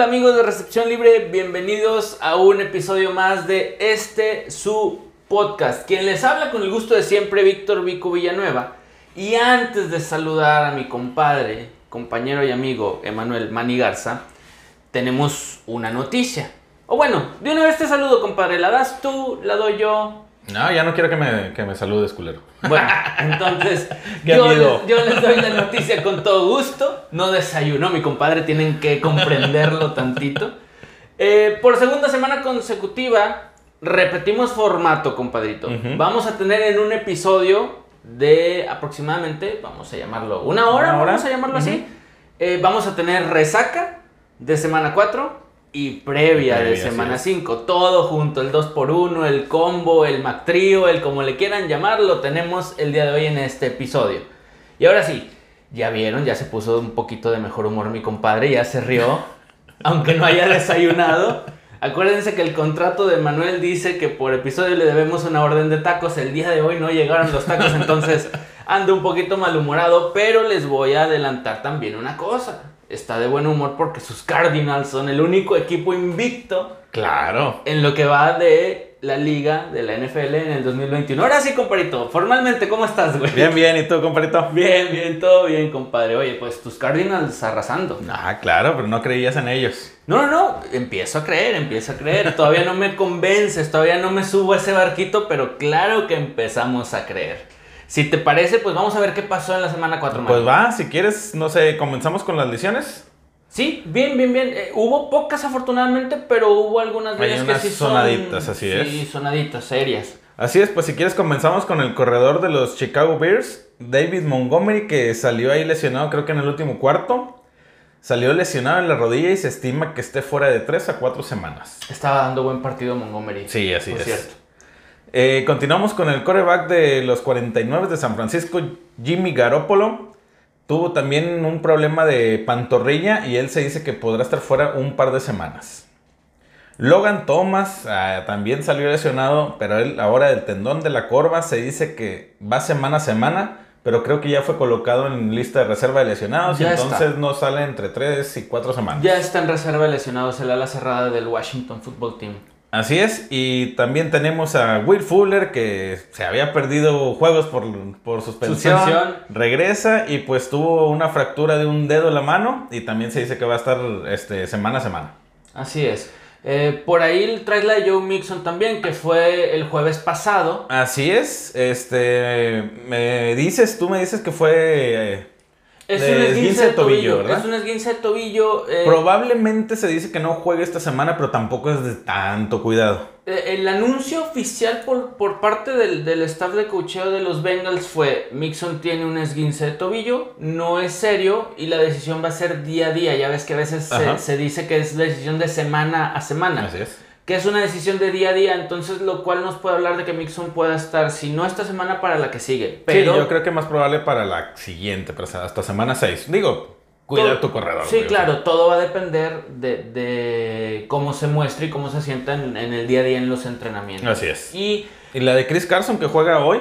Hola amigos de Recepción Libre, bienvenidos a un episodio más de este su podcast. Quien les habla con el gusto de siempre, Víctor Vico Villanueva. Y antes de saludar a mi compadre, compañero y amigo Emanuel Mani Garza, tenemos una noticia. O bueno, de una vez te saludo, compadre. ¿La das tú? ¿La doy yo? No, ya no quiero que me, que me saludes, culero. Bueno, entonces yo, les, yo les doy la noticia con todo gusto. No desayunó mi compadre, tienen que comprenderlo tantito. Eh, por segunda semana consecutiva, repetimos formato, compadrito. Vamos a tener en un episodio de aproximadamente, vamos a llamarlo, una hora, Una hora. vamos a llamarlo así. Eh, vamos a tener resaca de semana 4 y previa de Previa, semana es. 5. Todo junto, el 2x1, el combo, el MacTrío, el como le quieran llamar, lo tenemos el día de hoy en este episodio. Y ahora sí, ya vieron, ya se puso un poquito de mejor humor mi compadre, ya se rió, aunque no haya desayunado. Acuérdense que el contrato de Manuel dice que por episodio le debemos una orden de tacos. El día de hoy no llegaron los tacos, entonces ando un poquito malhumorado, pero les voy a adelantar también una cosa. Está de buen humor porque sus Cardinals son el único equipo invicto Claro. en lo que va de la liga de la NFL en el 2021. Ahora sí, compadrito, formalmente, ¿cómo estás, güey? Bien, bien. ¿Y tú, compadrito? Bien, bien, todo bien, compadre. Oye, pues tus Cardinals arrasando. Ah, claro, pero no creías en ellos. No, no, no, empiezo a creer, empiezo a creer. Todavía no me convences, todavía no me subo a ese barquito, pero claro que empezamos a creer. Si te parece, pues vamos a ver qué pasó en la semana 4 Pues va, si quieres, no sé, comenzamos con las lesiones. Sí, bien, bien, bien. Eh, hubo pocas afortunadamente, pero hubo algunas de ellas que sí son... sonaditas, así Sí, es. sonaditas, serias. Así es, pues si quieres comenzamos con el corredor de los Chicago Bears, David Montgomery, que salió ahí lesionado creo que en el último cuarto. Salió lesionado en la rodilla y se estima que esté fuera de 3 a 4 semanas. Estaba dando buen partido Montgomery. Sí, así por es. cierto. Eh, continuamos con el coreback de los 49 de San Francisco, Jimmy Garoppolo. Tuvo también un problema de pantorrilla y él se dice que podrá estar fuera un par de semanas. Logan Thomas ah, también salió lesionado, pero él ahora del tendón de la corva se dice que va semana a semana, pero creo que ya fue colocado en lista de reserva de lesionados y está. entonces no sale entre 3 y 4 semanas. Ya está en reserva de lesionados el ala cerrada del Washington Football Team. Así es, y también tenemos a Will Fuller que se había perdido juegos por, por suspensión, Suspensión. regresa y pues tuvo una fractura de un dedo en la mano y también se dice que va a estar este, semana a semana. Así es. Eh, por ahí traes la de Joe Mixon también, que fue el jueves pasado. Así es, este, me dices, tú me dices que fue, eh, Es De un esguince de tobillo, ¿verdad? Es un esguince de tobillo. eh, probablemente se dice que no juegue esta semana, pero tampoco es de tanto cuidado. eh, el anuncio oficial por, por parte del, del staff de cocheo de los Bengals fue: Mixon tiene un esguince de tobillo, no es serio y la decisión va a ser día a día. Ya ves que a veces se, se dice que es decisión de semana a semana. Así es. Que es una decisión de día a día, entonces lo cual nos puede hablar de que Mixon pueda estar, si no esta semana, para la que sigue. Pero sí, yo creo que más probable para la siguiente, pero hasta semana 6. Digo, cuida tu corredor. Sí, sea. claro, todo va a depender de, de cómo se muestre y cómo se sienta en, en el día a día en los entrenamientos. Así es. Y Y la de Chris Carson que juega hoy.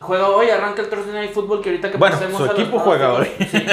juega hoy, arranca el Thursday Night Football, que ahorita que Bueno, pasemos su a los equipo juega pronósticos- Sí.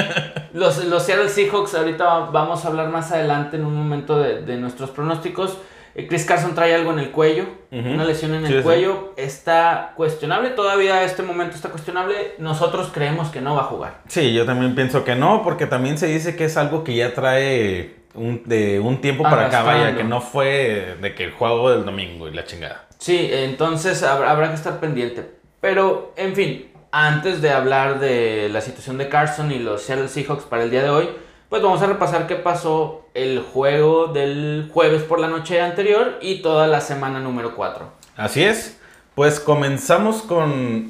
Los, los Seattle Seahawks, ahorita vamos a hablar más adelante en un momento de, de nuestros pronósticos. Eh, Chris Carson trae algo en el cuello, Ujú. una lesión en el sí. cuello, está cuestionable, todavía a este momento está cuestionable, nosotros creemos que no va a jugar. Sí, yo también pienso que no, porque también se dice que es algo que ya trae un, de un tiempo para acá, vaya, que no fue de que el juego del domingo y la chingada. Sí, entonces habrá, habrá que estar pendiente. Pero, en fin, antes de hablar de la situación de Carson y los Seattle Seahawks para el día de hoy, pues vamos a repasar qué pasó el juego del jueves por la noche anterior y toda la semana número 4. Así es. Pues comenzamos con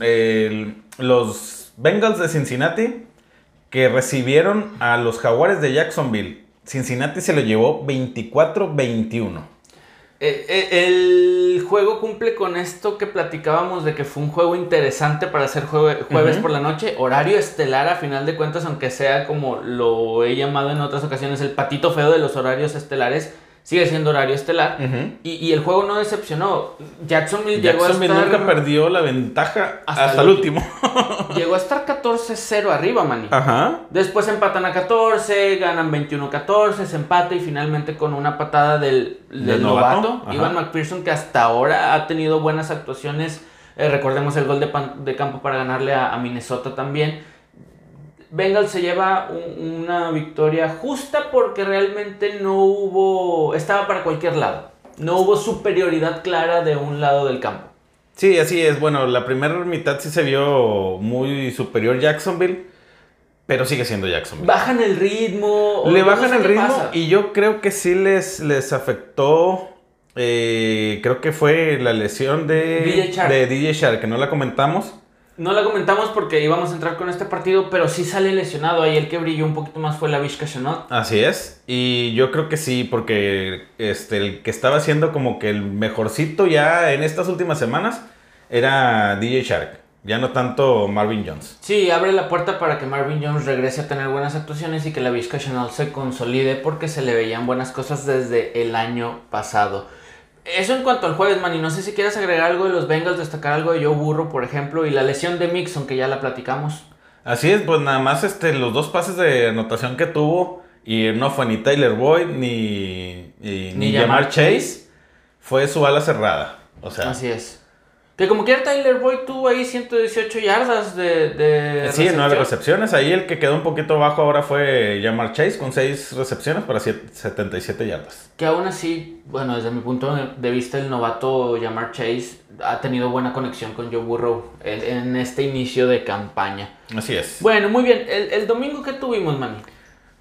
los Bengals de Cincinnati que recibieron a los Jaguares de Jacksonville. Cincinnati se lo llevó 24-21. Eh, eh, el juego cumple con esto que platicábamos de que fue un juego interesante para hacer jue- jueves por la noche, horario estelar a final de cuentas, aunque sea como lo he llamado en otras ocasiones, el patito feo de los horarios estelares. Sigue siendo horario estelar. Y, y el juego no decepcionó. Jacksonville, llegó a Jacksonville estar, nunca perdió la ventaja Hasta hasta, el último. llegó a estar 14-0 arriba, maní. Ajá. Después empatan a 14, ganan 21-14, se empata y finalmente con una patada del, del Del novato. Ivan McPherson, que hasta ahora ha tenido buenas actuaciones. Eh, recordemos el gol de, pan- de campo para ganarle a, a Minnesota también. Bengals se lleva un- una victoria justa porque realmente no hubo. Estaba para cualquier lado. No hubo superioridad clara de un lado del campo. Sí, así es. Bueno, la primera mitad sí se vio muy superior Jacksonville, pero sigue siendo Jacksonville. Bajan el ritmo. Le bajan el ritmo pasa. y yo creo que sí les, les afectó. eh, creo que fue la lesión de DJ Chark. de DJ Shark, que no la comentamos. No la comentamos porque íbamos a entrar con este partido, pero sí sale lesionado. Ahí el que brilló un poquito más fue la Vizca Chanot. Así es. Y yo creo que sí, porque este, el que estaba siendo como que el mejorcito ya en estas últimas semanas era DJ Shark. Ya no tanto Marvin Jones. Sí, abre la puerta para que Marvin Jones regrese a tener buenas actuaciones y que la Vizca Chanot se consolide porque se le veían buenas cosas desde el año pasado. Eso en cuanto al jueves, man, y no sé si quieres agregar algo de los Bengals, destacar algo de Joe Burrow, por ejemplo, y la lesión de Mixon, que ya la platicamos. Así es, pues nada más este, los dos pases de anotación que tuvo, y no fue ni Tyler Boyd ni, y- Ni ni, Jamar Jamar Chase, fue su ala cerrada. O sea, Así es. Que como quiera Tyler Boyd tuvo ahí 118 yardas de, de sí, nueve recepción. recepciones. Ahí el que quedó un poquito bajo ahora fue Jamar Chase con seis recepciones para siete- 77 yardas. Que aún así, bueno, desde mi punto de vista, el novato Jamar Chase ha tenido buena conexión con Joe Burrow en, en este inicio de campaña. Así es. Bueno, muy bien. El, el domingo que tuvimos, Manny.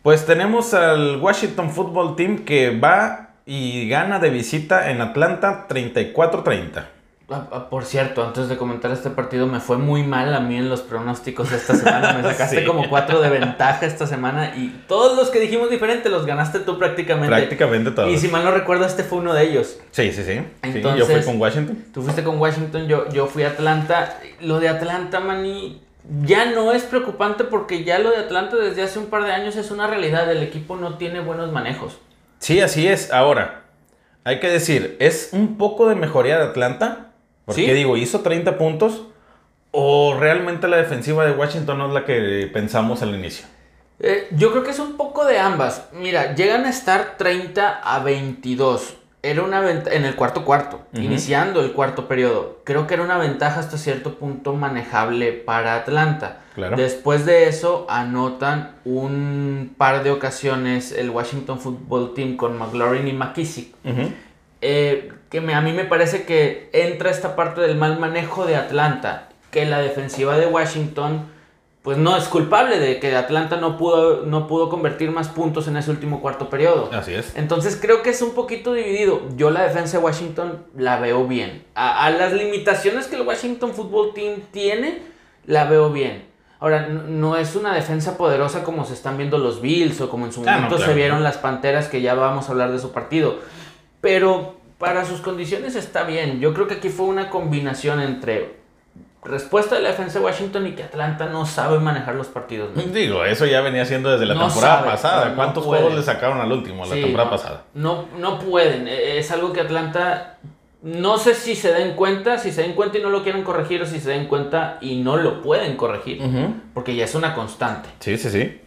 Pues tenemos al Washington Football Team que va y gana de visita en Atlanta 34-30. Ah, ah, Por cierto, antes de comentar este partido, me fue muy mal a mí en los pronósticos de esta semana. Me sacaste Sí. como cuatro de ventaja esta semana y todos los que dijimos diferente los ganaste tú prácticamente. Prácticamente todos. Y si mal no recuerdo, este fue uno de ellos. Sí, sí, sí. Sí, Entonces- yo fui con Washington. Tú fuiste con Washington, yo, yo fui a Atlanta. Lo de Atlanta, Manny, ya no es preocupante porque ya lo de Atlanta desde hace un par de años es una realidad. El equipo no tiene buenos manejos. Sí, así es. Ahora, hay que decir, es un poco de mejoría de Atlanta. Porque Sí. digo, hizo 30 puntos. ¿O realmente la defensiva de Washington no es la que pensamos al inicio? Eh, yo creo que es un poco de ambas. Mira, llegan a estar 30 a 22. Era una ventaja en el cuarto cuarto, iniciando el cuarto periodo. Creo que era una ventaja hasta cierto punto manejable para Atlanta. Claro. Después de eso, anotan un par de ocasiones el Washington Football Team con McLaurin y McKissick. Eh, que me- a mí me parece que entra esta parte del mal manejo de Atlanta, que la defensiva de Washington pues no es culpable de que Atlanta no pudo, no pudo convertir más puntos en ese último cuarto periodo. Así es. Entonces creo que es un poquito dividido. Yo la defensa de Washington la veo bien. A, a las limitaciones que el Washington Football Team tiene, la veo bien. Ahora, no es una defensa poderosa como se están viendo los Bills o como en su Ah, no, momento se vieron las Panteras, que ya vamos a hablar de su partido. Pero para sus condiciones está bien. Yo creo que aquí fue una combinación entre respuesta de la defensa de Washington y que Atlanta no sabe manejar los partidos. ¿no? Digo, eso ya venía siendo desde la No temporada sabe, pasada. no ¿Cuántos juegos le sacaron al último, la Sí, temporada pasada? No, no pueden. Eh, Es algo que Atlanta. No sé si se den cuenta, si se den cuenta y no lo quieren corregir, o si se den cuenta y no lo pueden corregir. Porque ya es una constante. Sí, sí, sí.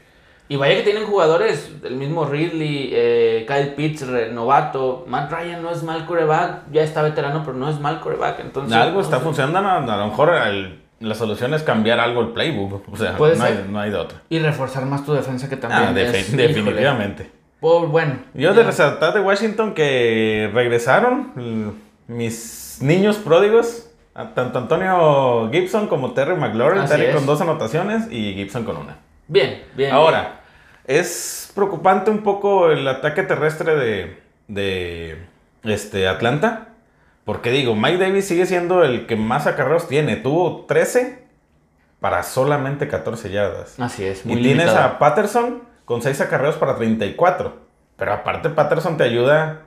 Y vaya que tienen jugadores, el mismo Ridley, eh, Kyle Pitts, novato. Matt Ryan no es mal coreback, ya está veterano, pero no es mal coreback. Entonces, algo no está sé. funcionando. A, lo mejor el- la solución es cambiar algo el playbook. O sea, no hay, no hay de otra. Y reforzar más tu defensa que también. Ah, es- definitivamente. Pues, bueno. Yo ya. de resaltar de Washington que regresaron l- mis niños pródigos, tanto Antonio Gibson como Terry McLaurin, Terry con dos anotaciones y Gibson con una. Bien, bien. Ahora, es preocupante un poco el ataque terrestre de, de este, Atlanta, porque digo, Mike Davis sigue siendo el que más acarreos tiene, tuvo 13 para solamente 14 yardas. Así es, Y muy tienes limitado. a Patterson con 6 acarreos para 34. Pero aparte Patterson te ayuda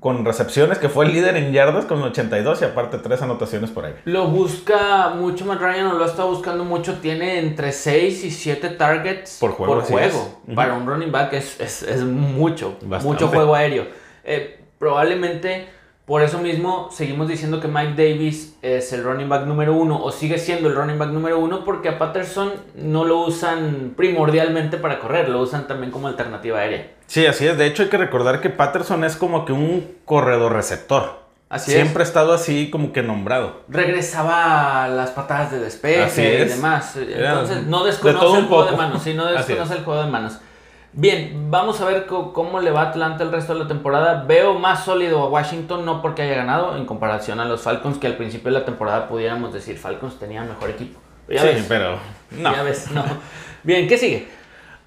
con recepciones, que fue el líder en yardas con 82 y aparte 3 anotaciones por ahí. Lo busca mucho Matt Ryan, o lo ha estado buscando mucho. Tiene entre 6 y 7 targets Por juego. Para un running back es, es, es mucho, Bastante. mucho juego aéreo. Eh, probablemente por eso mismo seguimos diciendo que Mike Davis es el running back número uno o sigue siendo el running back número uno porque a Patterson no lo usan primordialmente para correr, lo usan también como alternativa aérea. Sí, así es. De hecho, hay que recordar que Patterson es como que un corredor receptor. Así Siempre ha estado así como que nombrado. Regresaba a las patadas de despeje y demás. Era Entonces, no de desconoce el juego de manos. Sí, no desconoce es. el juego de manos. Bien, vamos a ver cómo le va Atlanta el resto de la temporada. Veo más sólido a Washington, no porque haya ganado, en comparación a los Falcons, que al principio de la temporada pudiéramos decir Falcons tenía mejor equipo. Ya sí, ves, pero no. Ya ves, no. Bien, ¿qué sigue?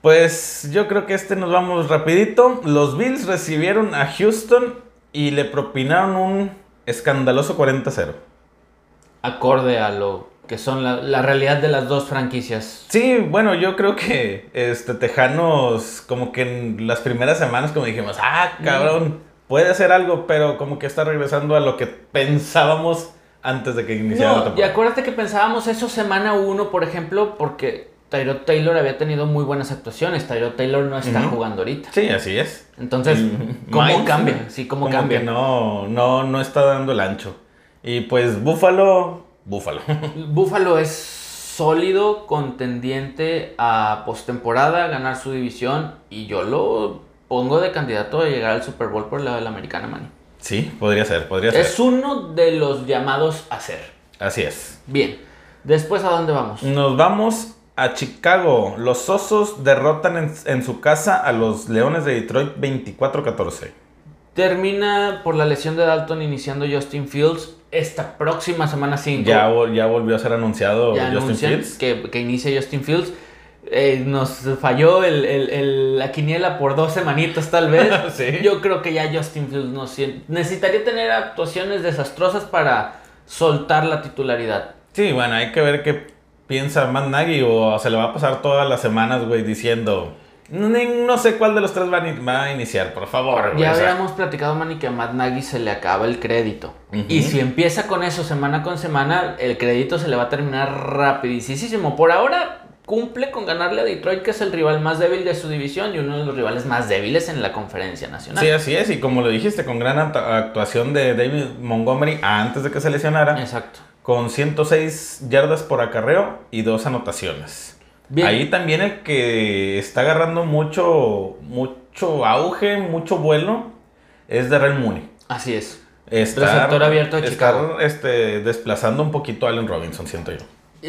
Pues yo creo que este nos vamos rapidito. Los Bills recibieron a Houston y le propinaron un escandaloso 40-0. Acorde a lo que son la, la realidad de las dos franquicias. Sí, bueno, yo creo que este Tejanos como que en las primeras semanas como dijimos, ah, cabrón, puede hacer algo, pero como que está regresando a lo que pensábamos antes de que iniciara la No, y temporada. acuérdate que pensábamos eso semana 1, por ejemplo, porque Tyrod Taylor había tenido muy buenas actuaciones. Tyrod Taylor no está jugando ahorita. Sí, así es. Entonces, Y ¿cómo Miles, cambia? Sí, ¿cómo como cambia? que no, no, no está dando el ancho. Y pues Búfalo, Búfalo. Buffalo es sólido, contendiente a postemporada, ganar su división. Y yo lo pongo de candidato a llegar al Super Bowl por el lado de la americana, man. sí, podría ser, podría ser. Es uno de los llamados a ser. Así es. Bien. Después, ¿a dónde vamos? Nos vamos a Chicago. Los Osos derrotan en, en su casa a los Leones de Detroit 24-14. Termina por la lesión de Dalton iniciando Justin Fields esta próxima semana 5. Ya, vol- ya volvió a ser anunciado ya Justin Fields. que, que inicia Justin Fields. Eh, nos falló el- el- el- la quiniela por dos semanitas tal vez. Sí. Yo creo que ya Justin Fields no necesitaría tener actuaciones desastrosas para soltar la titularidad. Sí, bueno, hay que ver qué piensa Matt Nagy o se le va a pasar todas las semanas, güey, diciendo... "Ni- No sé cuál de los tres va a, iniciar, por favor. güey", Ya habíamos platicado, Manny, que a Matt Nagy se le acaba el crédito. Y si empieza con eso semana con semana, el crédito se le va a terminar rapidísimo. Por ahora cumple con ganarle a Detroit, que es el rival más débil de su división y uno de los rivales más débiles en la conferencia nacional. Sí, así es, y como lo dijiste, con gran act- actuación de David Montgomery antes de que se lesionara, Exacto. con 106 yardas por acarreo y dos anotaciones. Bien. Ahí también el que está agarrando mucho, mucho auge, mucho vuelo, es Darrell Mooney. Así es. Está, Receptor abierto de Chicago. este, desplazando un poquito a Allen Robinson, siento yo.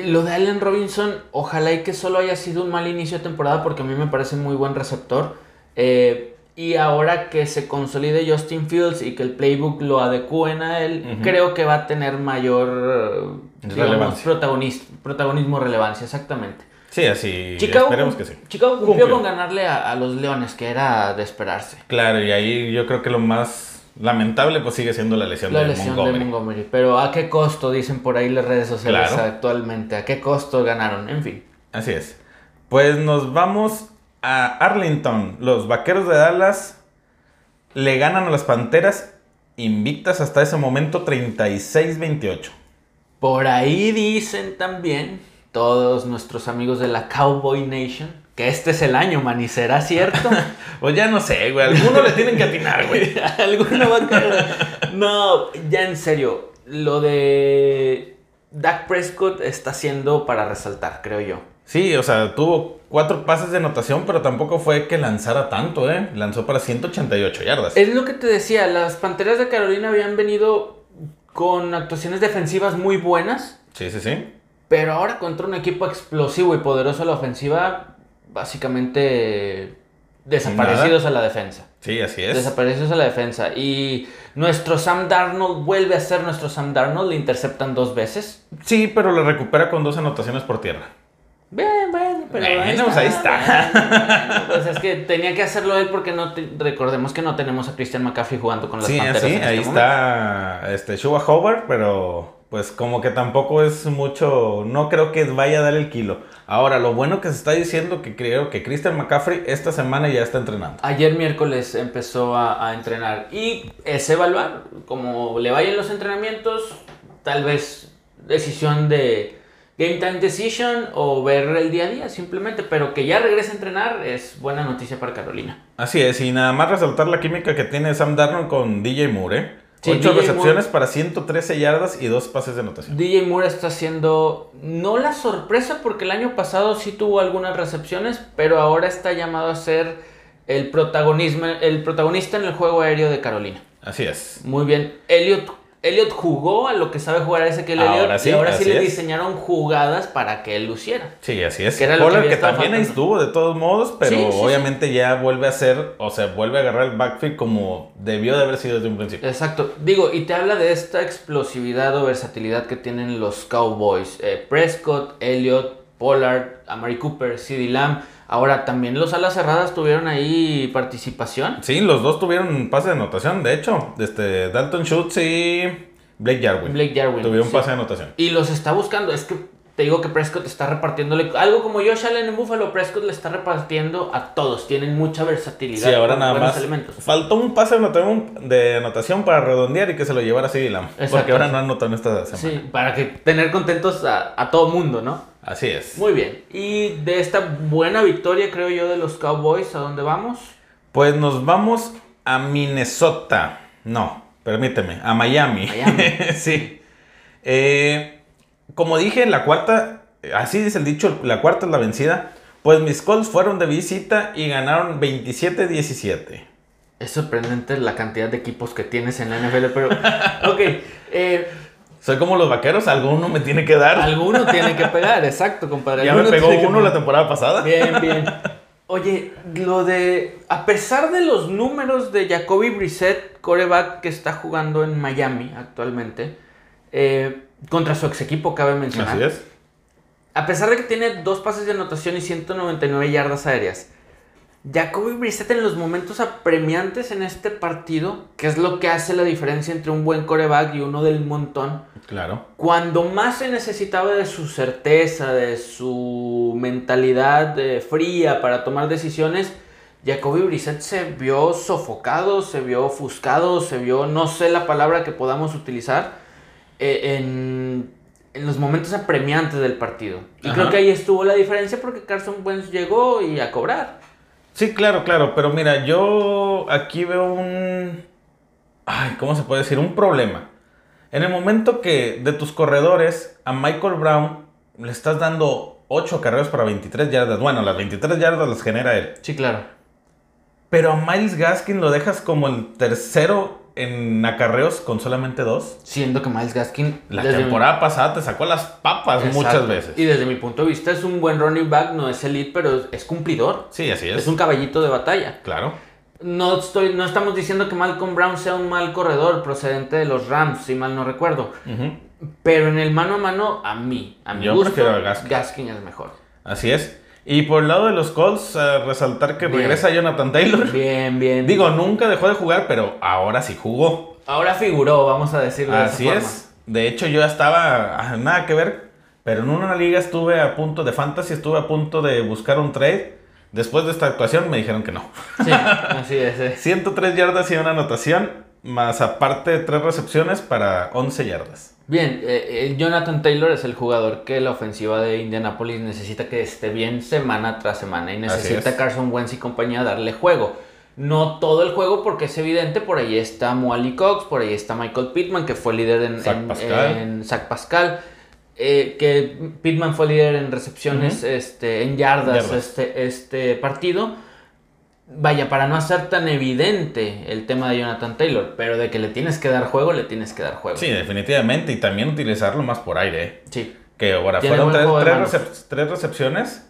Lo de Allen Robinson, ojalá y que solo haya sido un mal inicio de temporada porque a mí me parece muy buen receptor. Eh, y ahora que se consolide Justin Fields y que el playbook lo adecúen a él, creo que va a tener mayor eh, digamos, Relevancia. protagonis- protagonismo, relevancia, exactamente. Sí, así, Chicago, esperemos que sí. Chicago cumplió, Cumplió. con ganarle a, a los Leones, que era de esperarse. Claro, y ahí yo creo que lo más lamentable pues sigue siendo la lesión, La de, lesión Montgomery. de Montgomery. Pero ¿a qué costo? Dicen por ahí las redes sociales Claro. actualmente. ¿A qué costo ganaron? En fin. Así es. Pues nos vamos a Arlington. Los Vaqueros de Dallas le ganan a las Panteras invictas hasta ese momento 36-28. Por ahí dicen también todos nuestros amigos de la Cowboy Nation que este es el año, man, y será cierto. Pues ya no sé, güey. Algunos le tienen que atinar, güey. Alguno va a caer. No, ya en serio, lo de Dak Prescott está siendo para resaltar, creo yo. Sí, o sea, tuvo cuatro pases de anotación, pero tampoco fue que lanzara tanto, ¿eh? Lanzó para 188 yardas. Es lo que te decía, las Panteras de Carolina habían venido con actuaciones defensivas muy buenas, Sí, sí, sí. Pero ahora contra un equipo explosivo y poderoso a la ofensiva, básicamente desaparecidos a la defensa. Sí, así es. Desaparecidos a la defensa. Y nuestro Sam Darnold vuelve a ser nuestro Sam Darnold, le interceptan dos veces. Sí, pero lo recupera con dos anotaciones por tierra. Bien, bueno, pero Bueno, pues ahí está. bueno, bueno. Pues es que tenía que hacerlo él porque no te- recordemos que no tenemos a Christian McCaffrey jugando con las Sí, Panteras. así, en ahí este momento. está este Shua Howard, pero pues como que tampoco es mucho, no creo que vaya a dar el kilo. Ahora, lo bueno que se está diciendo que creo que Christian McCaffrey esta semana ya está entrenando. Ayer miércoles empezó a, a entrenar y es evaluar como le vayan los entrenamientos, tal vez decisión de game time decision o ver el día a día simplemente, pero que ya regrese a entrenar es buena noticia para Carolina. Así es, y nada más resaltar la química que tiene Sam Darnold con DJ Moore. ¿eh? Sí, Ocho recepciones Moore. para 113 yardas y dos pases de anotación. DJ Moore está haciendo no la sorpresa porque el año pasado sí tuvo algunas recepciones, pero ahora está llamado a ser el protagonismo, el protagonista en el juego aéreo de Carolina. Así es. Muy bien. Elliot, Elliot jugó a lo que sabe jugar ese que el Ahora Elliot sí, y ahora sí le es. diseñaron jugadas para que él luciera. Sí, así es. Que era lo que también ahí estuvo de todos modos, pero Sí, sí, sí. obviamente ya vuelve a ser, o sea, vuelve a agarrar el backfield como debió de haber sido desde un principio. Exacto. Digo, y te habla de esta explosividad o versatilidad que tienen los Cowboys. Eh, Prescott, Elliott, Pollard, Amari Cooper, CeeDee Lamb. Ahora, también los alas cerradas tuvieron ahí participación. Sí, los dos tuvieron pase de anotación, de hecho, este Dalton Schultz y Blake Jarwin. Blake Jarwin. Tuvieron sí. pase de anotación. Y los está buscando. Es que te digo que Prescott está repartiéndole. Algo como Josh Allen en Buffalo, Prescott le está repartiendo a todos. Tienen mucha versatilidad. Sí, ahora nada más. elementos. Faltó un pase de anotación, para redondear y que se lo llevara CeeDee Lamb. Porque ahora no anotó en esta semana. Sí, para que tener contentos a, a todo mundo, ¿no? Así es. Muy bien. Y de esta buena victoria, creo yo, de los Cowboys, ¿a dónde vamos? Pues nos vamos a Minnesota. No, permíteme, a Miami. Miami. sí. Eh, como dije, la cuarta, así dice el dicho, la cuarta es la vencida. Pues mis Colts fueron de visita y ganaron 27-17. Es sorprendente la cantidad de equipos que tienes en la NFL, pero... ok, eh, Soy como los vaqueros, alguno me tiene que dar. alguno tiene que pegar, exacto, compadre. ya me pegó que uno la temporada pasada. Bien, bien. Oye, lo de. A pesar de los números de Jacoby Brissett, coreback que está jugando en Miami actualmente, eh, contra su ex equipo, cabe mencionar. Así es. A pesar de que tiene dos pases de anotación y 199 yardas aéreas, Jacoby Brissett en los momentos apremiantes en este partido, que es lo que hace la diferencia entre un buen coreback y uno del montón, Claro. cuando más se necesitaba de su certeza, de su mentalidad eh, fría para tomar decisiones, Jacoby Brissett se vio sofocado, se vio ofuscado, se vio, no sé la palabra que podamos utilizar, en, en los momentos apremiantes del partido. Y Ajá. creo que ahí estuvo la diferencia porque Carson Wentz llegó y a cobrar. Sí, claro, claro, pero mira, yo aquí veo un... Ay, ¿cómo se puede decir? Un problema. En el momento que de tus corredores a Michael Brown le estás dando 8 carreras para 23 yardas, bueno, las 23 yardas las genera él, Sí, claro. pero a Miles Gaskin lo dejas como el tercero en acarreos con solamente dos. Siendo que Miles Gaskin... La mi- temporada pasada te sacó las papas muchas veces. Y desde mi punto de vista es un buen running back, no es elite, pero es- cumplidor. Sí, así es. Es un caballito de batalla. Claro. No, estoy, no estamos diciendo que Malcolm Brown sea un mal corredor procedente de los Rams, si mal no recuerdo. Pero en el mano a mano, a mí, a mi Yo gusto, Gaskin. Gaskin es mejor. Así es. Y por el lado de los Colts, eh, resaltar que Bien. regresa Jonathan Taylor. Bien, bien. Digo, nunca dejó de jugar, pero ahora sí jugó. ahora figuró, vamos a decirlo de Así esa es. forma. De hecho, yo estaba ah, nada que ver, pero en una liga estuve a punto de fantasy, estuve a punto de buscar un trade. Después de esta actuación me dijeron que no. Sí, así es. eh. 103 yardas y una anotación, más aparte tres recepciones para 11 yardas. Bien, eh, eh, Jonathan Taylor es el jugador que la ofensiva de Indianapolis necesita que esté bien semana tras semana y necesita es. Carson Wentz y compañía darle juego. No todo el juego porque es evidente, por ahí está Moali Cox, por ahí está Michael Pittman que fue líder en Zach en- Pascal. en Zach Pascal, eh, que Pittman fue líder en recepciones, este, en yardas, Yardas. Este, este partido. Vaya, para no hacer tan evidente el tema de Jonathan Taylor, pero de que le tienes que dar juego, le tienes que dar juego. Sí, definitivamente. Y también utilizarlo más por aire. ¿eh? Sí. Que ahora fueron tres, tres recep- tres recepciones,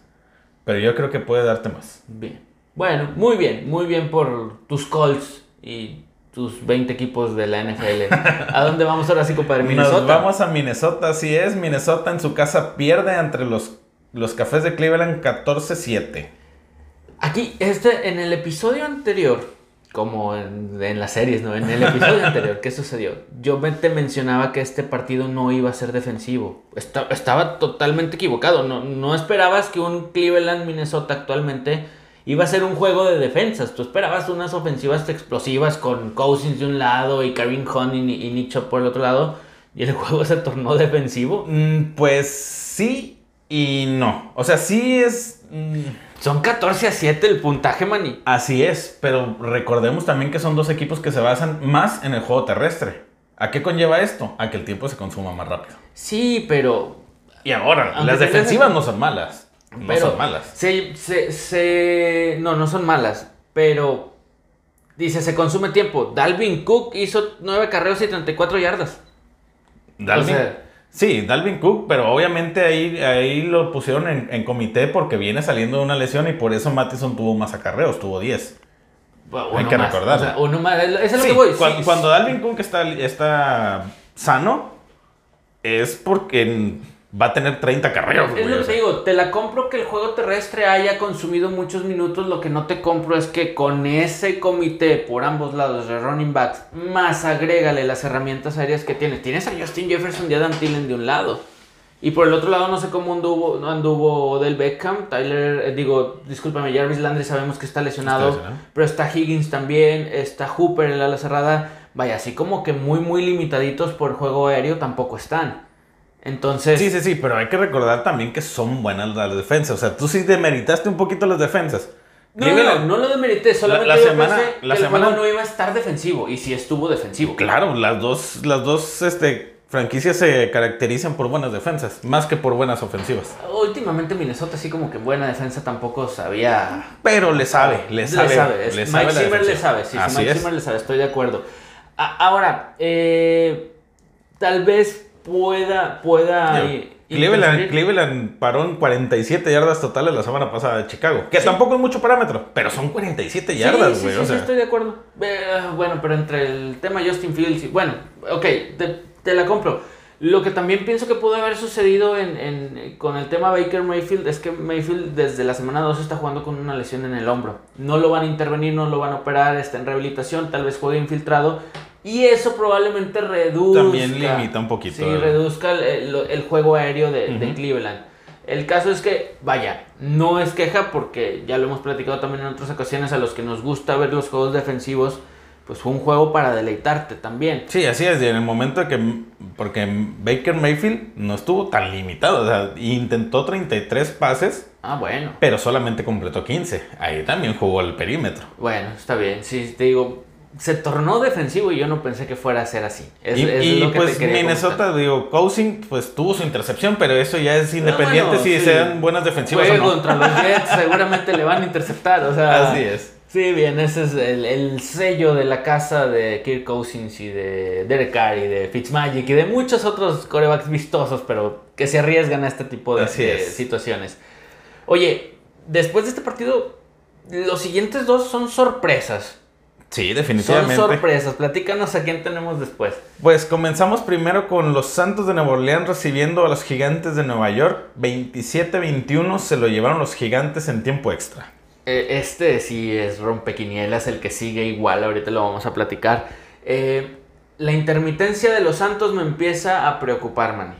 pero yo creo que puede darte más. Bien. Bueno, muy bien, muy bien por tus Colts y tus 20 equipos de la NFL. ¿A dónde vamos ahora sí, compadre? Minnesota. Nos vamos a Minnesota, así es. Minnesota en su casa pierde entre los, los cafés de Cleveland 14-7. Aquí, este, en el episodio anterior, como en, en las series, ¿no? En el episodio anterior, ¿qué sucedió? Yo te mencionaba que este partido no iba a ser defensivo. Esta- estaba totalmente equivocado. No, no esperabas que un Cleveland-Minnesota actualmente iba a ser un juego de defensas. Tú esperabas unas ofensivas explosivas con Cousins de un lado y Karim Hunt y, y por el otro lado. Y el juego se tornó defensivo. Mm, Pues sí y no. O sea, sí es... mm, Son 14 a 7 el puntaje, maní. Así es, pero recordemos también que son dos equipos que se basan más en el juego terrestre. ¿A qué conlleva esto? A que el tiempo se consuma más rápido. Sí, pero. Y ahora, las defensivas no son malas. No pero son malas. Se, se, se- No, no son malas. Pero. Dice, se consume tiempo. Dalvin Cook hizo 9 carreos y 34 yardas. Dalvin, o sea- sí, Dalvin Cook, pero obviamente ahí, ahí lo pusieron en, en comité porque viene saliendo de una lesión y por eso Mattison tuvo más acarreos, tuvo 10. Bueno, Hay que más. recordarlo. O sea, uno más. Eso es lo que voy. cuan- Sí, cuando, Dalvin Cook está, está sano, es porque va a tener 30 carreos. Es lo que te digo, te la compro que el juego terrestre haya consumido muchos minutos, lo que no te compro es que con ese comité por ambos lados de running backs, más agrégale las herramientas aéreas que tienes. Tienes a Justin Jefferson y Adam Thielen de un lado. Y por el otro lado no sé cómo anduvo, anduvo Del Beckham, Tyler, eh, digo, discúlpame, Jarvis Landry sabemos que está lesionado, Está lesionado. pero está Higgins también, está Hooper en la ala cerrada, vaya, así como que muy muy limitaditos por juego aéreo tampoco están. Entonces, Sí, sí, sí, pero hay que recordar también que son buenas las defensas. O sea, tú sí demeritaste un poquito las defensas. No, Cleveland- no, no lo demerité, solamente la yo semana- pensé la el semana- juego no iba a estar defensivo, y si estuvo defensivo. Claro, las dos, las dos este, franquicias se caracterizan por buenas defensas, más que por buenas ofensivas. Últimamente Minnesota así como que buena defensa tampoco sabía... Pero le sabe, le sabe. Le sabe, es- le sabe Mike la Zimmer le sabe, sí, sí, Así Mike. Zimmer le sabe, estoy de acuerdo. A- ahora, eh, tal vez pueda, pueda... Cleveland. Cleveland paró en 47 yardas totales la semana pasada de Chicago. Que tampoco es mucho parámetro, pero son 47 yardas, güey. sí, o sí, estoy de acuerdo. Eh, bueno, pero entre el tema Justin Fields y... Bueno, ok, te, te la compro. Lo que también pienso que pudo haber sucedido en, en- con el tema Baker Mayfield es que Mayfield desde la semana 2 está jugando con una lesión en el hombro. No lo van a intervenir, no lo van a operar, está en rehabilitación, tal vez juegue infiltrado. Y eso probablemente reduzca... También limita un poquito Sí, el- reduzca el, juego aéreo de, de. Cleveland. El caso es que, vaya, no es queja porque ya lo hemos platicado también en otras ocasiones a los que nos gusta ver los juegos defensivos, pues fue un juego para deleitarte también. Sí, así es. y En el momento que. Porque Baker Mayfield no estuvo tan limitado. O sea, intentó 33 pases, Ah, bueno. pero solamente completó 15. Ahí también jugó el perímetro. Bueno, está bien. Sí, te digo, se tornó defensivo y yo no pensé que fuera a ser así. Es- y es y, lo que te pues quería Minnesota, comentar. digo, Cousin, pues tuvo su intercepción, pero eso ya es independiente bueno, si sí. sean buenas defensivas Juegue o no. contra los Jets, seguramente le van a interceptar. O sea, Así es. Sí, bien, ese es el, el sello de la casa de Kirk Cousins y de Derek Carr y de Fitzmagic y de muchos otros corebacks vistosos, pero que se arriesgan a este tipo de, situaciones. Oye, después de este partido, los siguientes dos son sorpresas. Sí, Son definitivamente. sorpresas. Platícanos a quién tenemos después. Pues comenzamos primero con los Santos de Nueva Orleans recibiendo a los Gigantes de Nueva York. 27-21 se lo llevaron los Gigantes en tiempo extra. Eh, este sí es rompequinielas, el que sigue igual, ahorita lo vamos a platicar. Eh, la intermitencia de los Santos me empieza a preocupar, man.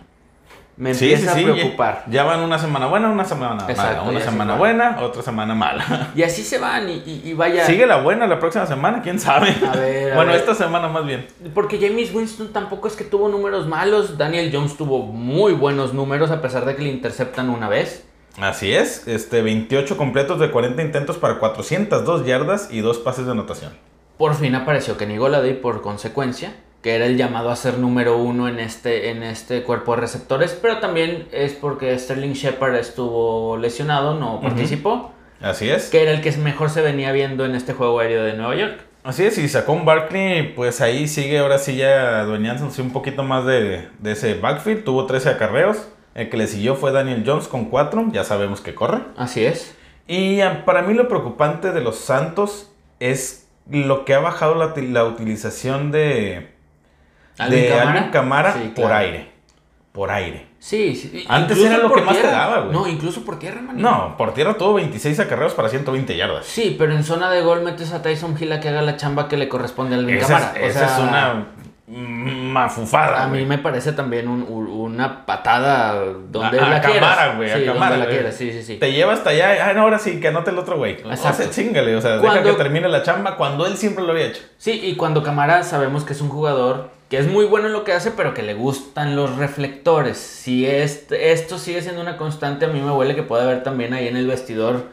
Me empieza sí, sí. a preocupar. Ya van una semana buena, una semana Exacto, mala. Una semana buena, otra semana mala. Y así se van, y, y- y vaya. Sigue la buena la próxima semana, quién sabe. A ver, a bueno, ver. esta semana más bien. Porque James Winston tampoco es que tuvo números malos. Daniel Jones tuvo muy buenos números, a pesar de que le interceptan una vez. Así es, este 28 completos de 40 intentos para 402 yardas y dos pases de anotación. Por fin apareció Kenny Golladay por consecuencia, que era el llamado a ser número uno en este, en este cuerpo de receptores, pero también es porque Sterling Shepard estuvo lesionado, no participó, Así es. que era el que mejor se venía viendo en este juego aéreo de Nueva York. Así es, y sacó un Barkley, pues ahí sigue ahora sí ya adueñándose un poquito más de, de ese backfield. Tuvo 13 acarreos. El que le siguió fue Daniel Jones con 4. Ya sabemos que corre. Así es. Y ah, para mí lo preocupante de los Santos es lo que ha bajado la, la utilización de, ¿Alvin de? Alvin Kamara Sí, por claro. aire. Por aire. Sí, sí. Antes incluso era lo que más te daba, güey. No, incluso por tierra, man. No, por tierra tuvo 26 acarreos para 120 yardas. Sí, pero en zona de gol metes a Tyson Hill a que haga la chamba que le corresponde a Alvin Esa, Kamara. es, O esa sea, es una mafufada. A mí me parece también un- un- una patada donde A- a la cámara, güey, a Sí, cámara, donde la quieras, sí, sí, sí. Te lleva hasta allá, ah, no, ahora sí, que anote el otro güey. Sea, chingale, o sea, Cuando- deja que termine la chamba cuando él siempre lo había hecho. Sí, y cuando Camara sabemos que es un jugador que es muy bueno en lo que hace, pero que le gustan los reflectores. Si este, esto sigue siendo una constante, a mí me huele que puede haber también ahí en el vestidor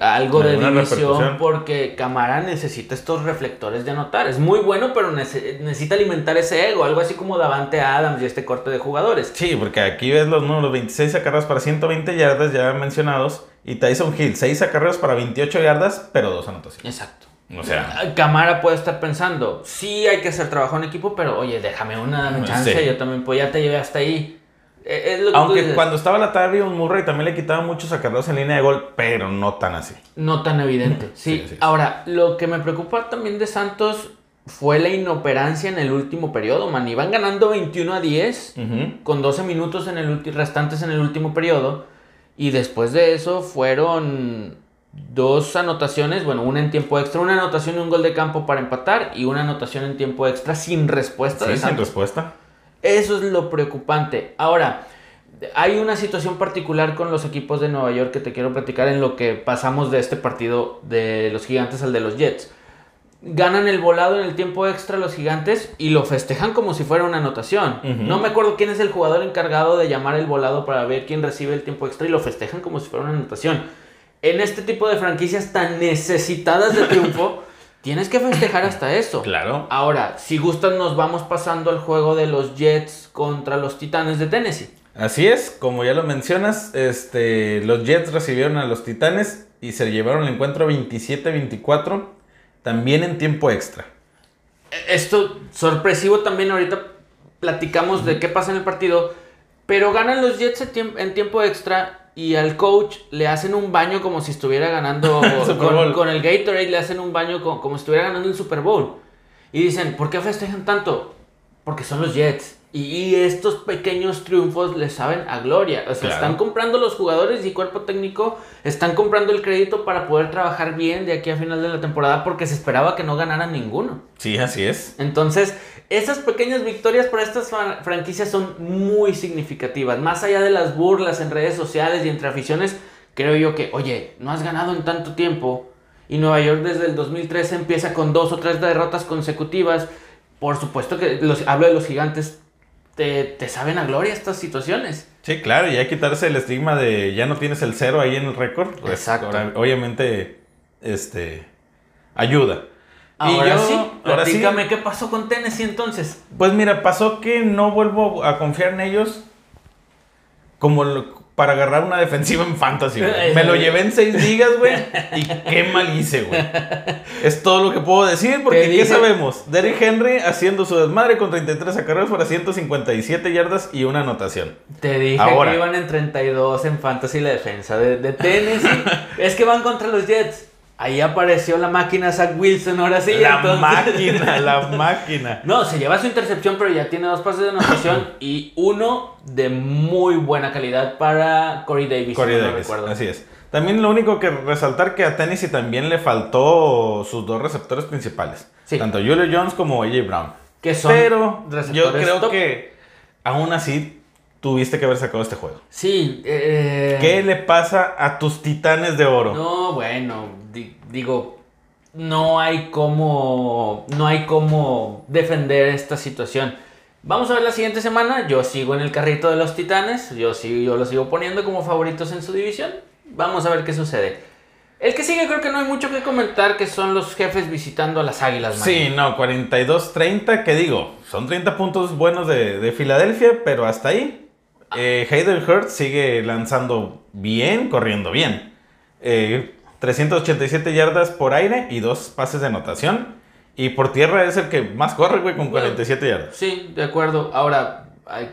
algo de división porque Camara necesita estos reflectores de anotar. Es muy bueno, pero nece- necesita alimentar ese ego, algo así como Davante Adams y este corte de jugadores. Sí, porque aquí ves los números, 26 acarreos para 120 yardas ya mencionados, y Tyson Hill, 6 acarreos para 28 yardas, pero dos anotaciones. Exacto. O sea, Camara puede estar pensando, sí hay que hacer trabajo en equipo, pero oye, déjame una, dame chance, Sí. yo también, pues ya te llevé hasta ahí. Eh, es lo que tú aunque cuando estaba la tarde un Murray también le quitaba muchos acarreos en línea de gol, pero no tan así. No tan evidente. Sí. Sí, sí, sí. Ahora, lo que me preocupa también de Santos fue la inoperancia en el último periodo, man. Iban ganando 21 a 10 Ujú. con 12 minutos en el restantes en el último periodo. Y después de eso fueron dos anotaciones, bueno, una en tiempo extra, una anotación y un gol de campo para empatar y una anotación en tiempo extra sin respuesta de Sí, sin respuesta. Eso es lo preocupante. Ahora, hay una situación particular con los equipos de Nueva York que te quiero platicar en lo que pasamos de este partido de los gigantes al de los Jets. Ganan el volado en el tiempo extra los gigantes y lo festejan como si fuera una anotación. No me acuerdo quién es el jugador encargado de llamar el volado para ver quién recibe el tiempo extra y lo festejan como si fuera una anotación. En este tipo de franquicias tan necesitadas de triunfo, tienes que festejar hasta eso. Claro. Ahora, si gustan, nos vamos pasando al juego de los Jets contra los Titanes de Tennessee. Así es, como ya lo mencionas, este, los Jets recibieron a los Titanes y se llevaron el encuentro 27-24, también en tiempo extra. E- Esto sorpresivo también, ahorita platicamos de qué pasa en el partido, pero ganan los Jets en tiemp- en tiempo extra y al coach le hacen un baño como si estuviera ganando con, el Gatorade, le hacen un baño co- como, si estuviera ganando el Super Bowl. Y dicen, ¿por qué festejan tanto? Porque son los Jets. Y, estos pequeños triunfos les saben a gloria. O sea, Claro. están comprando los jugadores y cuerpo técnico, están comprando el crédito para poder trabajar bien de aquí a final de la temporada porque se esperaba que no ganaran ninguno. Sí, así es. Entonces, esas pequeñas victorias para estas fran- franquicias son muy significativas. Más allá de las burlas en redes sociales y entre aficiones, creo yo que, oye, no has ganado en tanto tiempo. Y Nueva York desde el 2013 empieza con dos o tres derrotas consecutivas. Por supuesto que los, hablo de los gigantes. Te, te saben a gloria estas situaciones. Sí, claro, y hay que quitarse el estigma de ya no tienes el cero ahí en el récord. Pues, Exacto. ahora, obviamente, este, ayuda. Y Ahora yo- sí, ahora sí, qué pasó con Tennessee entonces. Pues mira, pasó que no vuelvo a confiar en ellos como lo- para agarrar una defensiva en fantasy. güey. Me lo llevé en seis ligas, güey. Y qué mal hice, güey. Es todo lo que puedo decir porque ¿qué sabemos? Derrick Henry haciendo su desmadre con 33 acarreos para 157 yardas y una anotación. Te dije Ahora. que iban en 32 en fantasy la defensa de, de Tennessee. es que van contra los Jets. Ahí apareció la máquina Zach Wilson, ahora sí. la entonces- máquina, la máquina. No, se lleva su intercepción, pero ya tiene dos pases de anotación y uno de muy buena calidad para Corey Davis. Corey si no Davis, así es. También lo único que resaltar que a Tennessee también le faltó sus dos receptores principales. Sí. Tanto Julio Jones como AJ Brown. Que son Pero yo receptores creo top. que aún así tuviste que haber sacado este juego. Sí. eh, ¿Qué le pasa a tus titanes de oro? No, bueno, di- digo, no hay cómo, no hay cómo defender esta situación. Vamos a ver la siguiente semana. Yo sigo en el carrito de los Titanes. Yo sigo, yo los sigo poniendo como favoritos en su división. Vamos a ver qué sucede. El que sigue creo que no hay mucho que comentar, que son los jefes visitando a las Águilas. man. Sí, no, 42-30, que digo, son 30 puntos buenos de, de Filadelfia, pero hasta ahí. Eh, Hayden sigue lanzando bien, corriendo bien. Eh, 387 yardas por aire y dos pases de anotación. Y por tierra es el que más corre, güey, con 47 yardas. Sí, de acuerdo. Ahora,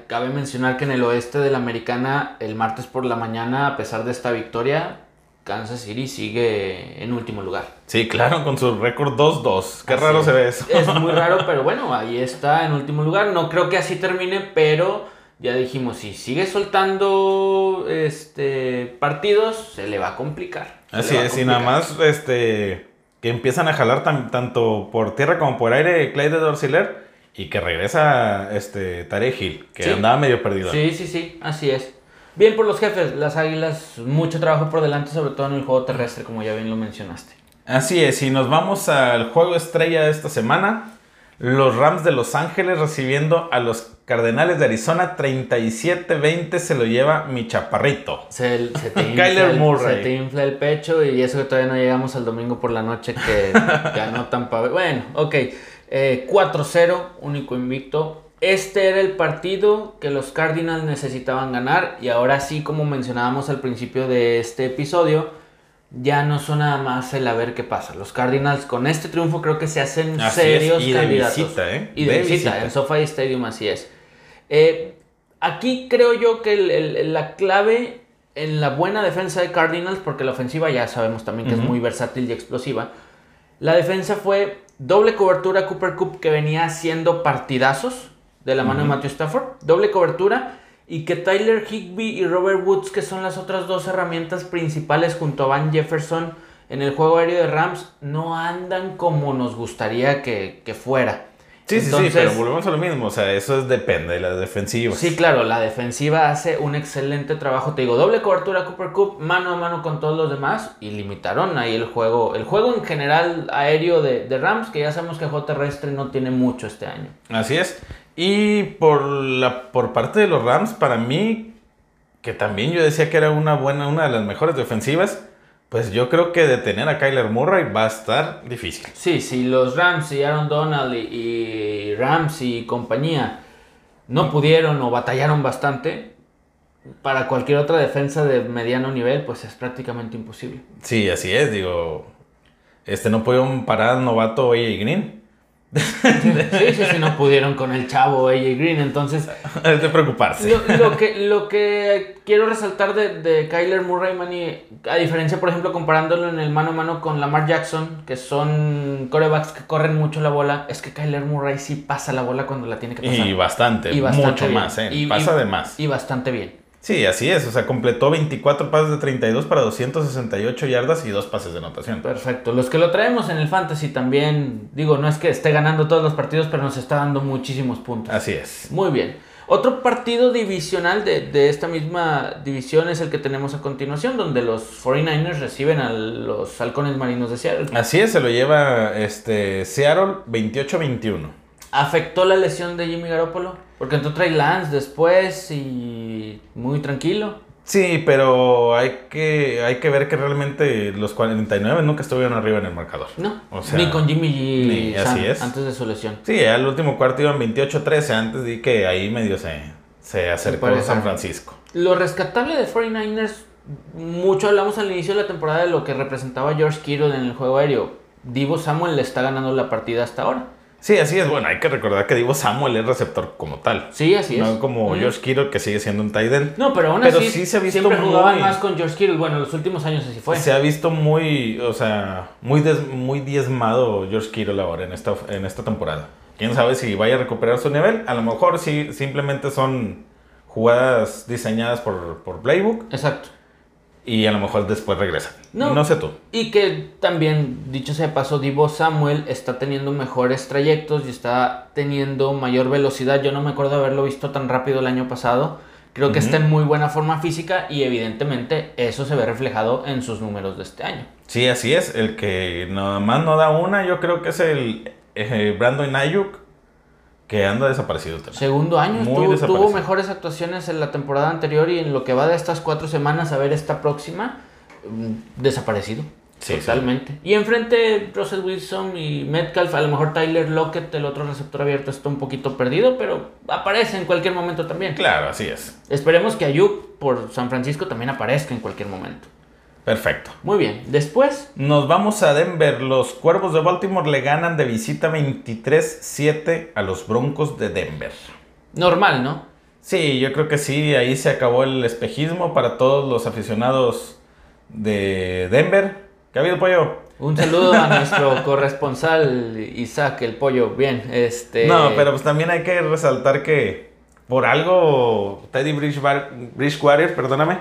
cabe mencionar que en el oeste de la americana, el martes por la mañana, a pesar de esta victoria, Kansas City sigue en último lugar. Sí, claro, con su récord 2-2. Qué Así raro es. se ve eso. Es muy raro, pero bueno, ahí está en último lugar. No creo que así termine, pero ya dijimos, si sigue soltando este partidos, se le va a complicar. Así es, y nada más este, que empiezan a jalar tan- tanto por tierra como por aire Clyde Dorsiler y que regresa este, Tarek Hill, que Sí. andaba medio perdido. Sí, sí, sí, así es. Bien por los jefes, las águilas, mucho trabajo por delante, sobre todo en el juego terrestre, como ya bien lo mencionaste. Así es, y nos vamos al juego estrella de esta semana. Los Rams de Los Ángeles recibiendo a los Cardenales de Arizona 37-20 se lo lleva mi chaparrito. Se, se te infla Kyler el, Murray. se te infla el pecho y eso que todavía no llegamos al domingo por la noche que ganó Tampa. Bueno, ok. Eh, 4-0, único invicto. Este era el partido que los Cardinals necesitaban ganar y ahora sí, como mencionábamos al principio de este episodio, ya no son nada más el a ver qué pasa. Los Cardinals con este triunfo creo que se hacen Así serios es, y de candidatos. visita, ¿eh? Y de, De visita, visita. en SoFi Stadium así es. Eh, aquí creo yo que el- el- la clave en la buena defensa de Cardinals, porque la ofensiva ya sabemos también que es muy versátil y explosiva, la defensa fue doble cobertura Cooper Cup que venía haciendo partidazos de la mano de. Matthew Stafford, doble cobertura y que Tyler Higby y Robert Woods, que son las otras dos herramientas principales junto a Van Jefferson en el juego aéreo de Rams, no andan como nos gustaría que, que fuera. Sí, sí, Entonces- sí, pero volvemos a lo mismo. O sea, eso es, depende de las defensivas. Sí, claro, la defensiva hace un excelente trabajo. Te digo, doble cobertura Cooper Cup, mano a mano con todos los demás y limitaron ahí el juego. El juego en general aéreo de, de Rams, que ya sabemos que el juego terrestre no tiene mucho este año. Así es. Y por la por parte de los Rams, para mí, que también yo decía que era una buena, una de las mejores defensivas, pues yo creo que detener a Kyler Murray va a estar difícil. Sí, si los Rams y Aaron Donald y, y Rams y compañía no pudieron o batallaron bastante, para cualquier otra defensa de mediano nivel, pues es prácticamente imposible. Sí, así es, digo. Este no pudieron parar al novato AJ Green. Sí, sí, sí, no pudieron con el chavo AJ Green, entonces Es de preocuparse. Lo, lo que, lo que quiero resaltar de, de Kyler Murray, Manny, a diferencia, por ejemplo, comparándolo en el mano a mano con Lamar Jackson, que son corebacks que corren mucho la bola, es que Kyler Murray sí pasa la bola cuando la tiene que pasar. Y bastante, Y bastante mucho bien. más, ¿eh? Y- Pasa y- de más. Y bastante bien. Sí, así es. O sea, completó 24 pases de 32 para 268 yardas y dos pases de anotación. Perfecto. Los que lo traemos en el fantasy también, digo, no es que esté ganando todos los partidos, pero nos está dando muchísimos puntos. Así es. Muy bien. Otro partido divisional de, de esta misma división es el que tenemos a continuación, donde los 49ers reciben a los halcones marinos de Seattle. Así es, se lo lleva este Seattle 28-21. ¿Afectó la lesión de Jimmy Garoppolo? Porque entró Trey Lance después y muy tranquilo. Sí, pero hay que, hay que ver que realmente los 49 nunca estuvieron arriba en el marcador. No, O sea, ni con Jimmy G ni- Sam así es. antes de su lesión. Sí, al último cuarto iban 28-13. Antes di que ahí medio se, se acercó. San Francisco. Lo rescatable de 49ers, mucho hablamos al inicio de la temporada de lo que representaba George Kittle en el juego aéreo. Divo Samuel le está ganando la partida hasta ahora. Sí, así es. Bueno, hay que recordar que Divo Samuel es receptor como tal. Sí, así es. No como Mm. George Kittle, que sigue siendo un tight end. No, pero aún Pero así sí se ha visto siempre jugaban muy- más con George Kittle. Bueno, los últimos años así fue. Se ha visto muy, o sea, muy, des- muy diezmado George Kittle ahora en esta, en esta temporada. Quién sabe si vaya a recuperar su nivel. A lo mejor sí, simplemente son jugadas diseñadas por, por Playbook Exacto. y a lo mejor después regresan. No. No, sé tú. Y que también, dicho sea de paso, Divo Samuel está teniendo mejores trayectos y está teniendo mayor velocidad. Yo no me acuerdo de haberlo visto tan rápido el año pasado. Creo que está en muy buena forma física y evidentemente eso se ve reflejado en sus números de este año. Sí, así es. El que nada más no da una, yo creo que es el eh, Brandon Ayuk, que anda desaparecido también. Segundo año, Muy tuvo, tuvo mejores actuaciones en la temporada anterior y en lo que va de estas cuatro semanas a ver esta próxima, desaparecido. Sí, totalmente. Y enfrente Russell Wilson y Metcalf, a lo mejor Tyler Lockett, el otro receptor abierto, está un poquito perdido, pero aparece en cualquier momento también. Claro, así es. Esperemos que Ayuk por San Francisco también aparezca en cualquier momento. Perfecto. Muy bien, después, Nos vamos a Denver. Los Cuervos de Baltimore le ganan de visita 23-7 a los Broncos de Denver. normal, ¿no? Sí, yo creo que sí, ahí se acabó el espejismo para todos los aficionados de Denver. ¿Qué ha habido, pollo? Un saludo a nuestro corresponsal Isaac el Pollo. Bien, este... No, pero pues también hay que resaltar que por algo Teddy Bridgewater, perdóname,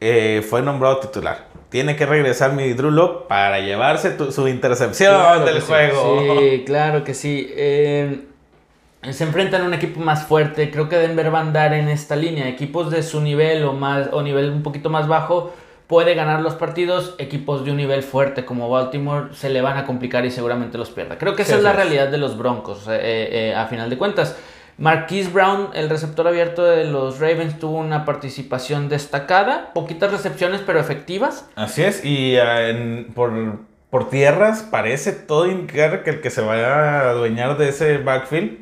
eh, fue nombrado titular. Tiene que regresar mi Drew Lock para llevarse tu- su intercepción Claro del sí. juego. Sí, claro que sí. Eh, se enfrentan a un equipo más fuerte. Creo que Denver va a andar en esta línea. Equipos de su nivel o más o nivel un poquito más bajo puede ganar los partidos, equipos de un nivel fuerte como Baltimore se le van a complicar y seguramente los pierda. Creo que esa Sí, es la es. realidad de los Broncos, eh, eh, a final de cuentas. Marquise Brown, el receptor abierto de los Ravens, tuvo una participación destacada, poquitas recepciones pero efectivas. Así es, y ah, en- por, por tierras parece todo indicar que el que se vaya a adueñar de ese backfield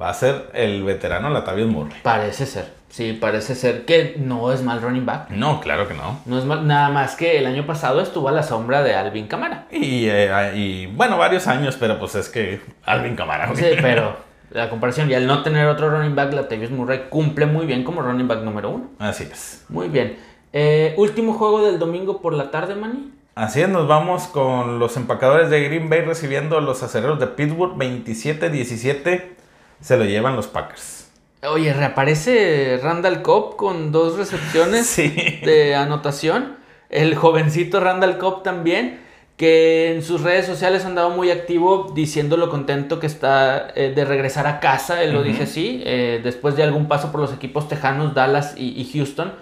va a ser el veterano Latavius Murray. Parece ser, sí, parece ser que no es mal running back. No, claro que no. No es mal- nada más que el año pasado estuvo a la sombra de Alvin Kamara. Y, eh, y, bueno, varios años, pero pues es que Alvin Camara. Sí, pero la comparación y al no tener otro running back, Latavius Murray cumple muy bien como running back número uno. Así es. Muy bien. Eh, último juego del domingo por la tarde, Manny. Así es, nos vamos con los empacadores de Green Bay recibiendo a los acereros de Pittsburgh 27-17. Se lo llevan los Packers. Oye, reaparece Randall Cobb con dos recepciones Sí. de anotación. El jovencito Randall Cobb también, que en sus redes sociales andaba muy activo diciendo lo contento que está eh, de regresar a casa. Él lo dice así, eh, después de algún paso por los equipos tejanos, Dallas y, y Houston.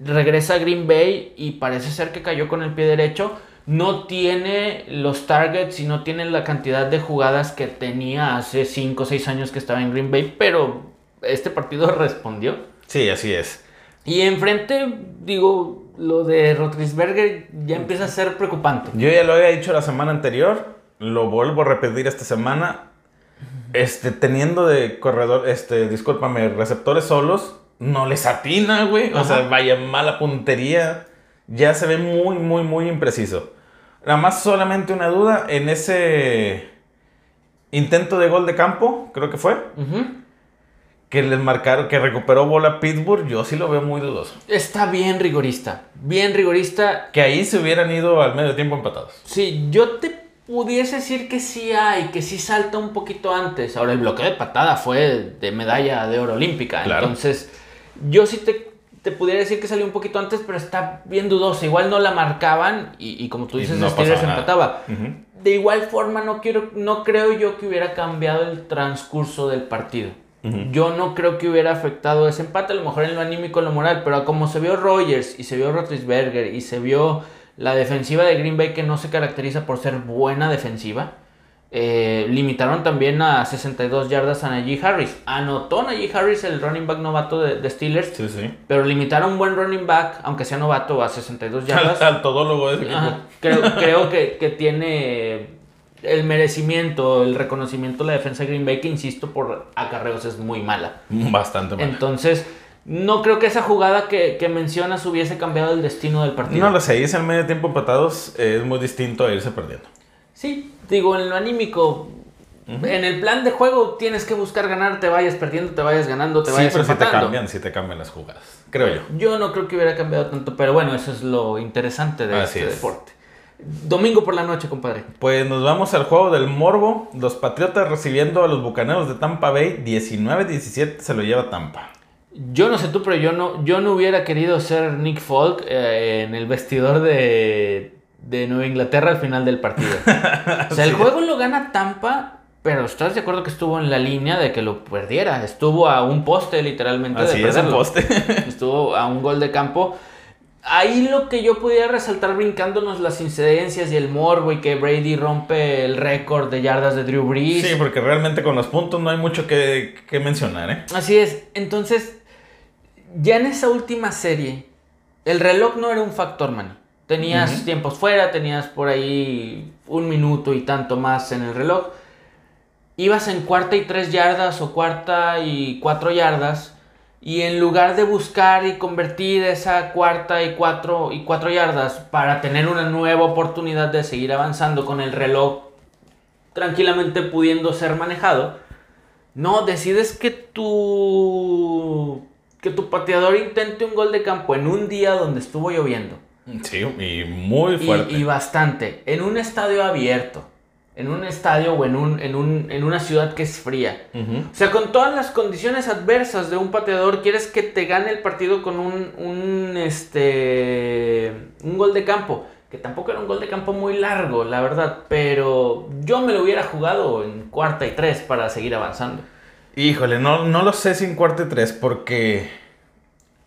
Regresa a Green Bay y parece ser que cayó con el pie derecho. No tiene los targets y no tiene la cantidad de jugadas que tenía hace 5 o 6 años que estaba en Green Bay, pero este partido respondió. Sí, así es. Y enfrente, digo, lo de Rotlisberger ya empieza a ser preocupante. Yo ya lo había dicho la semana anterior, lo vuelvo a repetir esta semana. Este, teniendo de corredor, este, discúlpame, receptores solos, no les atina, güey. O Ajá. sea, vaya mala puntería. Ya se ve muy, muy, muy impreciso. Nada más solamente una duda en ese intento de gol de campo, creo que fue. Que les marcaron, que recuperó bola Pittsburgh, yo sí lo veo muy dudoso. Está bien rigorista, bien rigorista. Que ahí se hubieran ido al medio tiempo empatados. Sí, yo te pudiese decir que sí hay, que sí salta un poquito antes. Ahora, el bloqueo de patada fue de medalla de oro olímpica. Claro. Entonces, yo sí te, te pudiera decir que salió un poquito antes, pero está bien dudosa. Igual no la marcaban y, y como tú dices, no Steelers empataba. De igual forma, no, quiero, no creo yo que hubiera cambiado el transcurso del partido. Yo no creo que hubiera afectado ese empate, a lo mejor en lo anímico, en lo moral, pero como se vio Rogers y se vio Roethlisberger y se vio la defensiva de Green Bay que no se caracteriza por ser buena defensiva, eh, limitaron también a 62 yardas a Najee Harris. Anotó Najee Harris el running back novato de, de Steelers, Sí, sí. pero limitaron un buen running back, aunque sea novato, a 62 yardas. Al, al todólogo de ese. Ajá, creo creo que, que tiene el merecimiento, el reconocimiento de la defensa de Green Bay, que insisto, por acarreos es muy mala. Bastante mal. Entonces, no creo que esa jugada que, que mencionas hubiese cambiado el destino del partido. No lo sé, irse al medio tiempo empatados es muy distinto a irse perdiendo. Sí, digo, en lo anímico, en el plan de juego tienes que buscar ganar, te vayas perdiendo, te vayas ganando, te Sí, vayas pero si te empatando. cambian, si te cambian las jugadas. Creo yo. Yo no creo que hubiera cambiado tanto, pero bueno, eso es lo interesante de Así este es. deporte. Domingo por la noche, compadre. Pues nos vamos al juego del Morbo. Los Patriotas recibiendo a los Bucaneros de Tampa Bay. 19-17 se lo lleva Tampa. Yo no sé tú, pero yo no, yo no hubiera querido ser Nick Folk eh, en el vestidor de, de Nueva Inglaterra al final del partido. O sea, el juego lo gana Tampa, pero ¿estás de acuerdo que estuvo en la línea de que lo perdiera? Estuvo a un poste literalmente Así de es perderlo. poste. Estuvo a un gol de campo. Ahí lo que yo pudiera resaltar brincándonos las incidencias y el morbo y que Brady rompe el récord de yardas de Drew Brees. Sí, porque realmente con los puntos no hay mucho que, que mencionar, ¿eh? Así es. Entonces, ya en esa última serie, el reloj no era un factor, man. Tenías tiempos fuera, tenías por ahí un minuto y tanto más en el reloj. Ibas en cuarta y tres yardas o cuarta y cuatro yardas. Y en lugar de buscar y convertir esa cuarta y cuatro, y cuatro yardas para tener una nueva oportunidad de seguir avanzando con el reloj tranquilamente pudiendo ser manejado, no, decides que tu, que tu pateador intente un gol de campo en un día donde estuvo lloviendo. Sí, y muy Y, fuerte. y bastante. En un estadio abierto. En un estadio o en, un, en, un, en una ciudad que es fría. O sea, con todas las condiciones adversas de un pateador, quieres que te gane el partido con un, un, este, un gol de campo. Que tampoco era un gol de campo muy largo, la verdad. Pero yo me lo hubiera jugado en cuarta y tres para seguir avanzando. Híjole, no, no lo sé sin cuarto y tres porque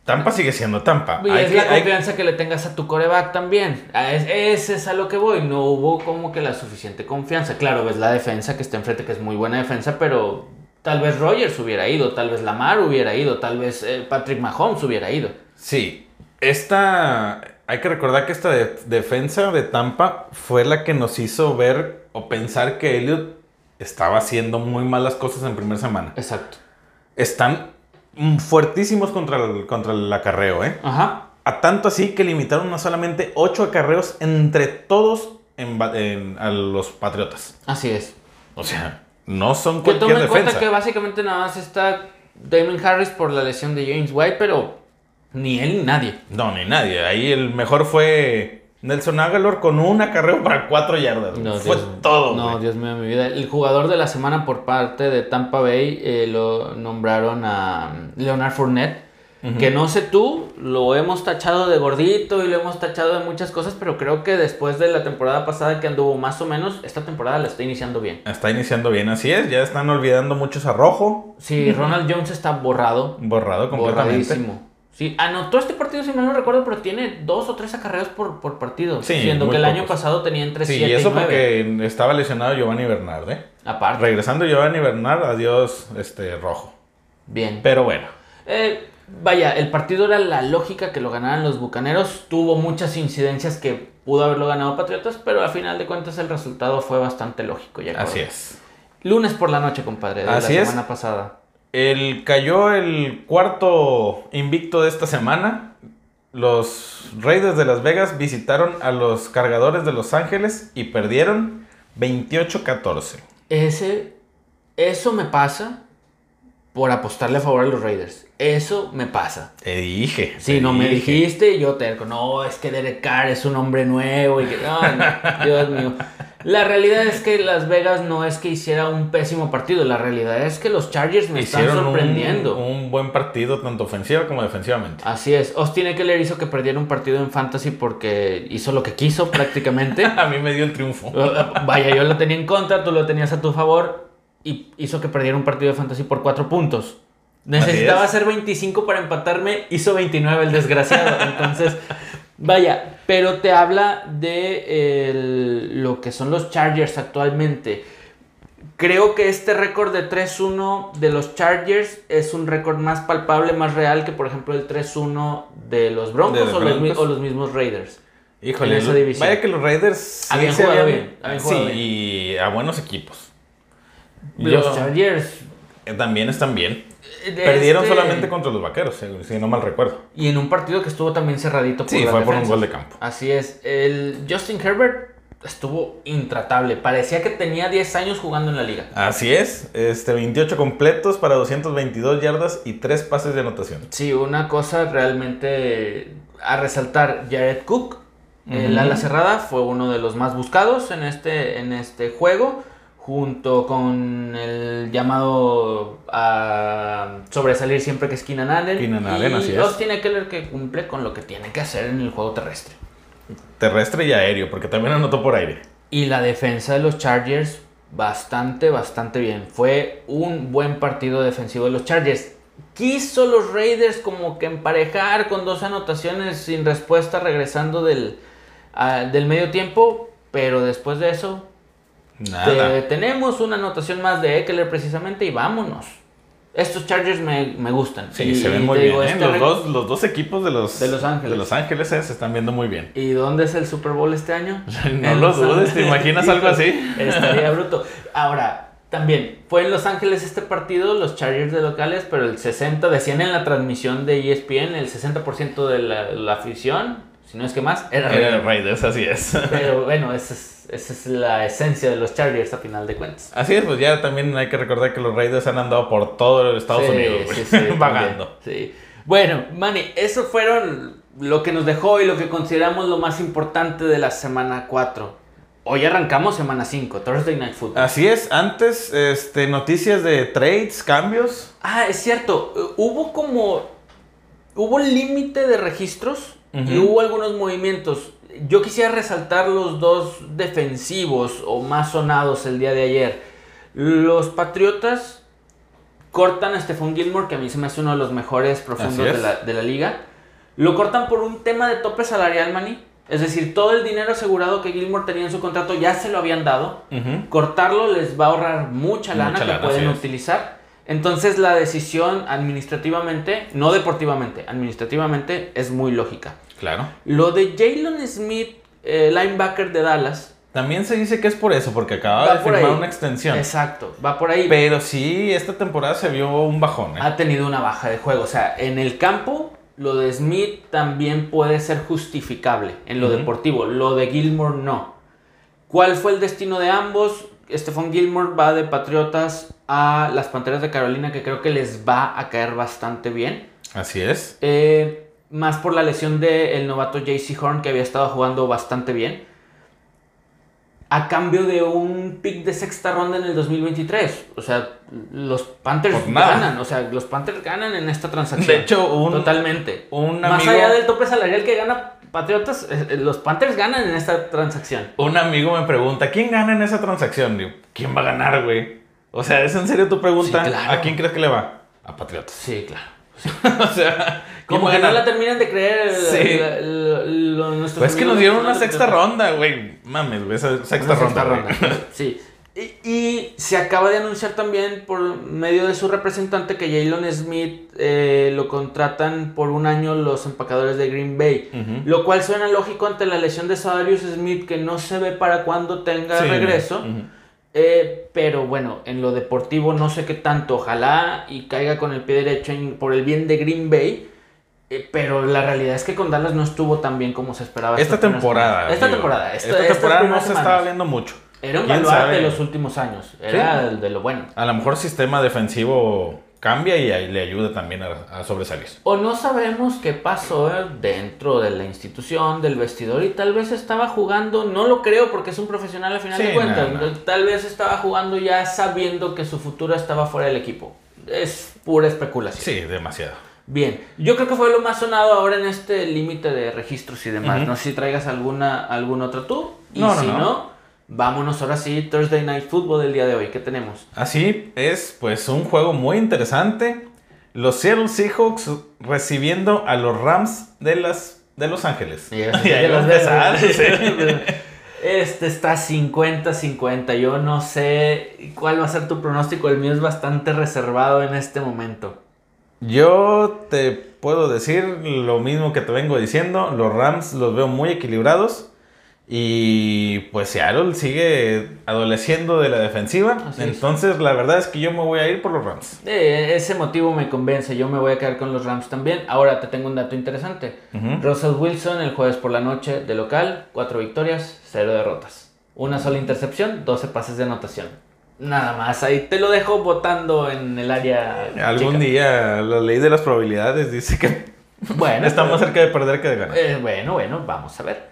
Tampa sigue siendo Tampa. Y Hay es que- la hay- confianza que le tengas a tu coreback también. Ese es a lo que voy. No hubo como que la suficiente confianza. Claro, ves la defensa que está enfrente, que es muy buena defensa, pero tal vez Rogers hubiera ido, tal vez Lamar hubiera ido, tal vez eh, Patrick Mahomes hubiera ido. Sí, esta... Hay que recordar que esta de- defensa de Tampa fue la que nos hizo ver o pensar que Elliot estaba haciendo muy malas cosas en primera semana. Exacto. Están fuertísimos contra el, contra el acarreo, ¿eh? Ajá. A tanto así que limitaron a solamente 8 acarreos entre todos en en- a los Patriotas. Así es. O sea, no son Que cualquier tomen en cuenta defensa. que básicamente nada más está Damon Harris por la lesión de James White, pero ni él ni nadie. No, ni nadie. Ahí el mejor fue Nelson Aguilar con un acarreo para 4 yardas. No, fue Dios- todo. No. Dios mío, mi vida. El jugador de la semana por parte de Tampa Bay eh, lo nombraron a mm, Leonard Fournette. Que no sé tú, lo hemos tachado de gordito y lo hemos tachado de muchas cosas, pero creo que después de la temporada pasada que anduvo más o menos, esta temporada la está iniciando bien. Está iniciando bien, así es. Ya están olvidando muchos a rojo. Sí, Ronald Jones está borrado. Borrado completamente. Borradísimo. Sí, anotó este partido, si mal no recuerdo, pero tiene dos o tres acarreos por, por partido. Sí, siendo que el año pocos. pasado tenía entre Sí, 7 y eso y 9. porque estaba lesionado Giovanni Bernard, ¿eh? Aparte. Regresando Giovanni Bernard, adiós este, rojo. Bien. Pero bueno. Eh, vaya, el partido era la lógica que lo ganaran los Bucaneros. Tuvo muchas incidencias que pudo haberlo ganado Patriotas, pero al final de cuentas el resultado fue bastante lógico. Ya Así es. Lunes por la noche, compadre, de Así la es. semana pasada. El, cayó el cuarto invicto de esta semana. Los Raiders de Las Vegas visitaron a los cargadores de Los Ángeles y perdieron 28-14. Ese, eso me pasa por apostarle a favor a los Raiders. Eso me pasa. Te dije. Si te no me dijiste, yo te digo, no, es que Derek Carr es un hombre nuevo y que, no, no, Dios mío. La realidad es que Las Vegas no es que hiciera un pésimo partido, la realidad es que los Chargers me están Hicieron sorprendiendo. un buen partido, tanto ofensiva como defensivamente. Así es, Austin Eckler hizo que perdiera un partido en Fantasy porque hizo lo que quiso prácticamente. A mí me dio el triunfo. Vaya, yo lo tenía en contra, tú lo tenías a tu favor y hizo que perdiera un partido de Fantasy por 4 puntos. Necesitaba es. hacer 25 para empatarme, hizo 29 el desgraciado. Entonces, vaya, pero te habla de el- lo que son los Chargers actualmente. Creo que este récord de 3-1 de los Chargers es un récord más palpable, más real que por ejemplo el 3-1 de los Broncos, De los o, los, Broncos. o los mismos Raiders. Híjole, en esa división. vaya que los Raiders sí Habían jugado habían- bien, habían sí, jugado bien. y a buenos equipos. Los Yo- Chargers también están bien. Eh, Perdieron este- solamente contra los vaqueros, si no mal recuerdo. Y en un partido que estuvo también cerradito por Sí, fue por un gol de campo. Así es. El Justin Herbert estuvo intratable. Parecía que tenía 10 años jugando en la liga. Así es, este 28 completos para 222 yardas y 3 pases de anotación. Sí, una cosa realmente a resaltar. Jared Cook, el ala cerrada, fue uno de los más buscados en este, en este juego. Junto con el llamado a sobresalir siempre que es Keenan Allen. Keenan Allen, y así es. Austin Eckler que cumple con lo que tiene que hacer en el juego terrestre. Terrestre y aéreo, porque también anotó por aire. Y la defensa de los Chargers, bastante, bastante bien. Fue un buen partido defensivo de los Chargers. Quiso los Raiders como que emparejar con dos anotaciones sin respuesta regresando del, ah, del medio tiempo. Pero después de eso, Nada. te- tenemos una anotación más de Eckler precisamente y vámonos. Estos Chargers me, me gustan. Sí, Y- se ven muy bien. digo, ¿eh? este Los, dos, los dos equipos de los, De Los Ángeles. de Los Ángeles eh, se están viendo muy bien. ¿Y dónde es el Super Bowl este año? No En lo dudes, ¿te imaginas algo así? Estaría bruto. Ahora, también, fue en Los Ángeles este partido, los Chargers de locales, pero el 60, decían en la transmisión de ESPN, el 60% de la, la afición, si no es que más, era Era Raider. Raiders, así es. Pero bueno, esa es, esa es la esencia de los Chargers a final de cuentas. Así es, pues ya también hay que recordar que los Raiders han andado por todo Estados Sí, Unidos, sí, sí, vagando. sí. Bueno, Manny, eso fueron lo que nos dejó y lo que consideramos lo más importante de la semana 4. Hoy arrancamos semana 5, Thursday Night Football. Así es, antes, este, noticias de trades, cambios. Ah, es cierto. Hubo como. Hubo límite de registros y hubo algunos movimientos. Yo quisiera resaltar los dos defensivos o más sonados el día de ayer. Los Patriotas Cortan a Stephon Gilmore, que a mí se me hace uno de los mejores profundos de la, de la liga. Lo cortan por un tema de tope salarial, Manny. Es decir, todo el dinero asegurado que Gilmore tenía en su contrato ya se lo habían dado. Cortarlo les va a ahorrar mucha lana Mucha que lana, pueden utilizar. Entonces la decisión administrativamente, no deportivamente, administrativamente es muy lógica. Claro. Lo de Jalen Smith, eh, linebacker de Dallas, También se dice que es por eso, porque acababa Va de firmar ahí. una extensión. exacto, va por ahí. Pero sí, esta temporada se vio un bajón. ¿eh? ha tenido una baja de juego. O sea, en el campo, lo de Smith también puede ser justificable en lo deportivo. Lo de Gilmore no. ¿Cuál fue el destino de ambos? Stephon Gilmore va de Patriotas a las Panteras de Carolina, que creo que les va a caer bastante bien. Así es. Eh, más por la lesión del novato JC Horn, que había estado jugando bastante bien. A cambio de un pick de sexta ronda en el 2023. O sea, los Panthers nada. ganan. O sea, los Panthers ganan en esta transacción. De hecho, un, Totalmente. un Más allá del tope salarial que gana Patriotas, eh, eh, los Panthers ganan en esta transacción. un amigo me pregunta, ¿quién gana en esa transacción? Digo, ¿quién va a ganar, güey? O sea, ¿es en serio tu pregunta? Sí, claro. ¿A quién crees que le va? A Patriotas. Sí, claro. o sea, ¿quién Como que no la terminan de creer. Sí. la- la- lo- nuestros Pues es que nos dieron una sexta ronda, güey. Mames, güey, esa sexta Una ronda. sexta güey. Sí. Y, y se acaba de anunciar también por medio de su representante que Jalen Smith eh, lo contratan por un año los empacadores de Green Bay. Lo cual suena lógico ante la lesión de Sadarius Smith que no se ve para cuándo tenga Sí. regreso. Eh, pero bueno, en lo deportivo no sé qué tanto. Ojalá y caiga con el pie derecho en- por el bien de Green Bay. Eh, pero la realidad es que con Dallas no estuvo tan bien como se esperaba. Esta temporada. Esta temporada. Esta, esta- estas temporada no se estaba viendo mucho. Era un ¿Quién baluarte de los últimos años. Era el de lo bueno. A lo mejor sistema defensivo cambia y le ayuda también a, a sobresalir. O no sabemos qué pasó dentro de la institución, del vestidor, y tal vez estaba jugando, no lo creo porque es un profesional al final Sí, de cuentas, no, no. tal vez estaba jugando ya sabiendo que su futuro estaba fuera del equipo. Es pura especulación. Sí, demasiado. Bien, yo creo que fue lo más sonado ahora en este límite de registros y demás. Ujú. No sé si traigas alguna, algún otro tú. Y no, si no. No. vámonos ahora sí, Thursday Night Football del día de hoy. ¿Qué tenemos? Así es, pues un juego muy interesante. Los Seattle Seahawks recibiendo a los Rams de, las, de Los Ángeles. Y ahí empezar. Este está 50-50. Yo no sé cuál va a ser tu pronóstico. El mío es bastante reservado en este momento. Yo te puedo decir lo mismo que te vengo diciendo. Los Rams los veo muy equilibrados. Y pues Seattle sigue adoleciendo de la defensiva. Así es. Entonces la verdad es que yo me voy a ir por los Rams. Eh, ese motivo me convence. Yo me voy a quedar con los Rams también. Ahora te tengo un dato interesante. Russell Wilson el jueves por la noche de local. 4 victorias, 0 derrotas. Una sola intercepción, 12 pases de anotación. Nada más. Ahí te lo dejo votando en el área. Algún chica. día la ley de las probabilidades dice que Bueno, está más cerca de perder que de ganar. Eh, bueno, bueno, vamos a ver.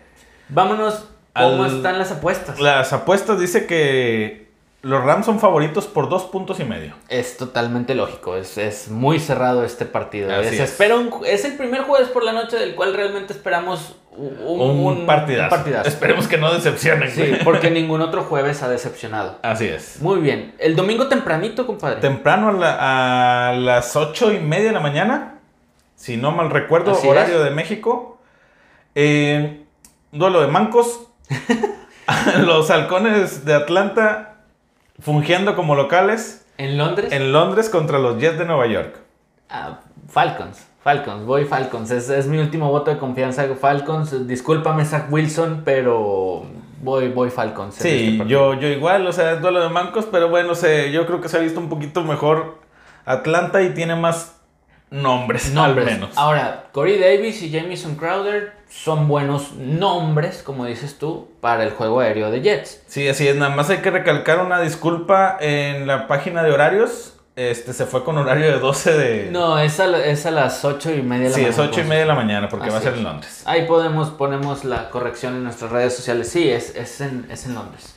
Vámonos. ¿Cómo Al- están las apuestas? Las apuestas dice que los Rams son favoritos por dos puntos y medio. Es totalmente lógico. Es, es muy cerrado este partido. Así Es, es. espera un- es el primer jueves por la noche del cual realmente esperamos un, un- Un, partidazo. un partidazo. Esperemos que no decepcionen. Sí, porque ningún otro jueves ha decepcionado. Así es. Muy bien. El domingo tempranito, compadre. Temprano a, la- a las ocho y media de la mañana, si no mal recuerdo, Así horario de México. Eh, duelo de mancos. los halcones de Atlanta fungiendo como locales en Londres. en Londres contra los Jets de Nueva York. Ah, Falcons. Falcons, voy Falcons. Es, es mi último voto de confianza. Falcons. Discúlpame, Zach Wilson, pero voy, voy Falcons. este Sí, partido. yo, yo igual, o sea, es duelo de mancos, pero bueno, sé, yo creo que se ha visto un poquito mejor Atlanta y tiene más nombres, Nombres. al menos. Ahora, Corey Davis y Jamison Crowder son buenos nombres, como dices tú, para el juego aéreo de Jets. Sí, así es, nada más hay que recalcar una disculpa en la página de horarios. Este se fue con horario de 12 de. No, es a, es a las ocho y media de la sí, mañana. es 8 y entonces. media de la mañana porque va a ser en Londres. Ahí podemos, ponemos la corrección en nuestras redes sociales. Sí, es, es, en, es en Londres.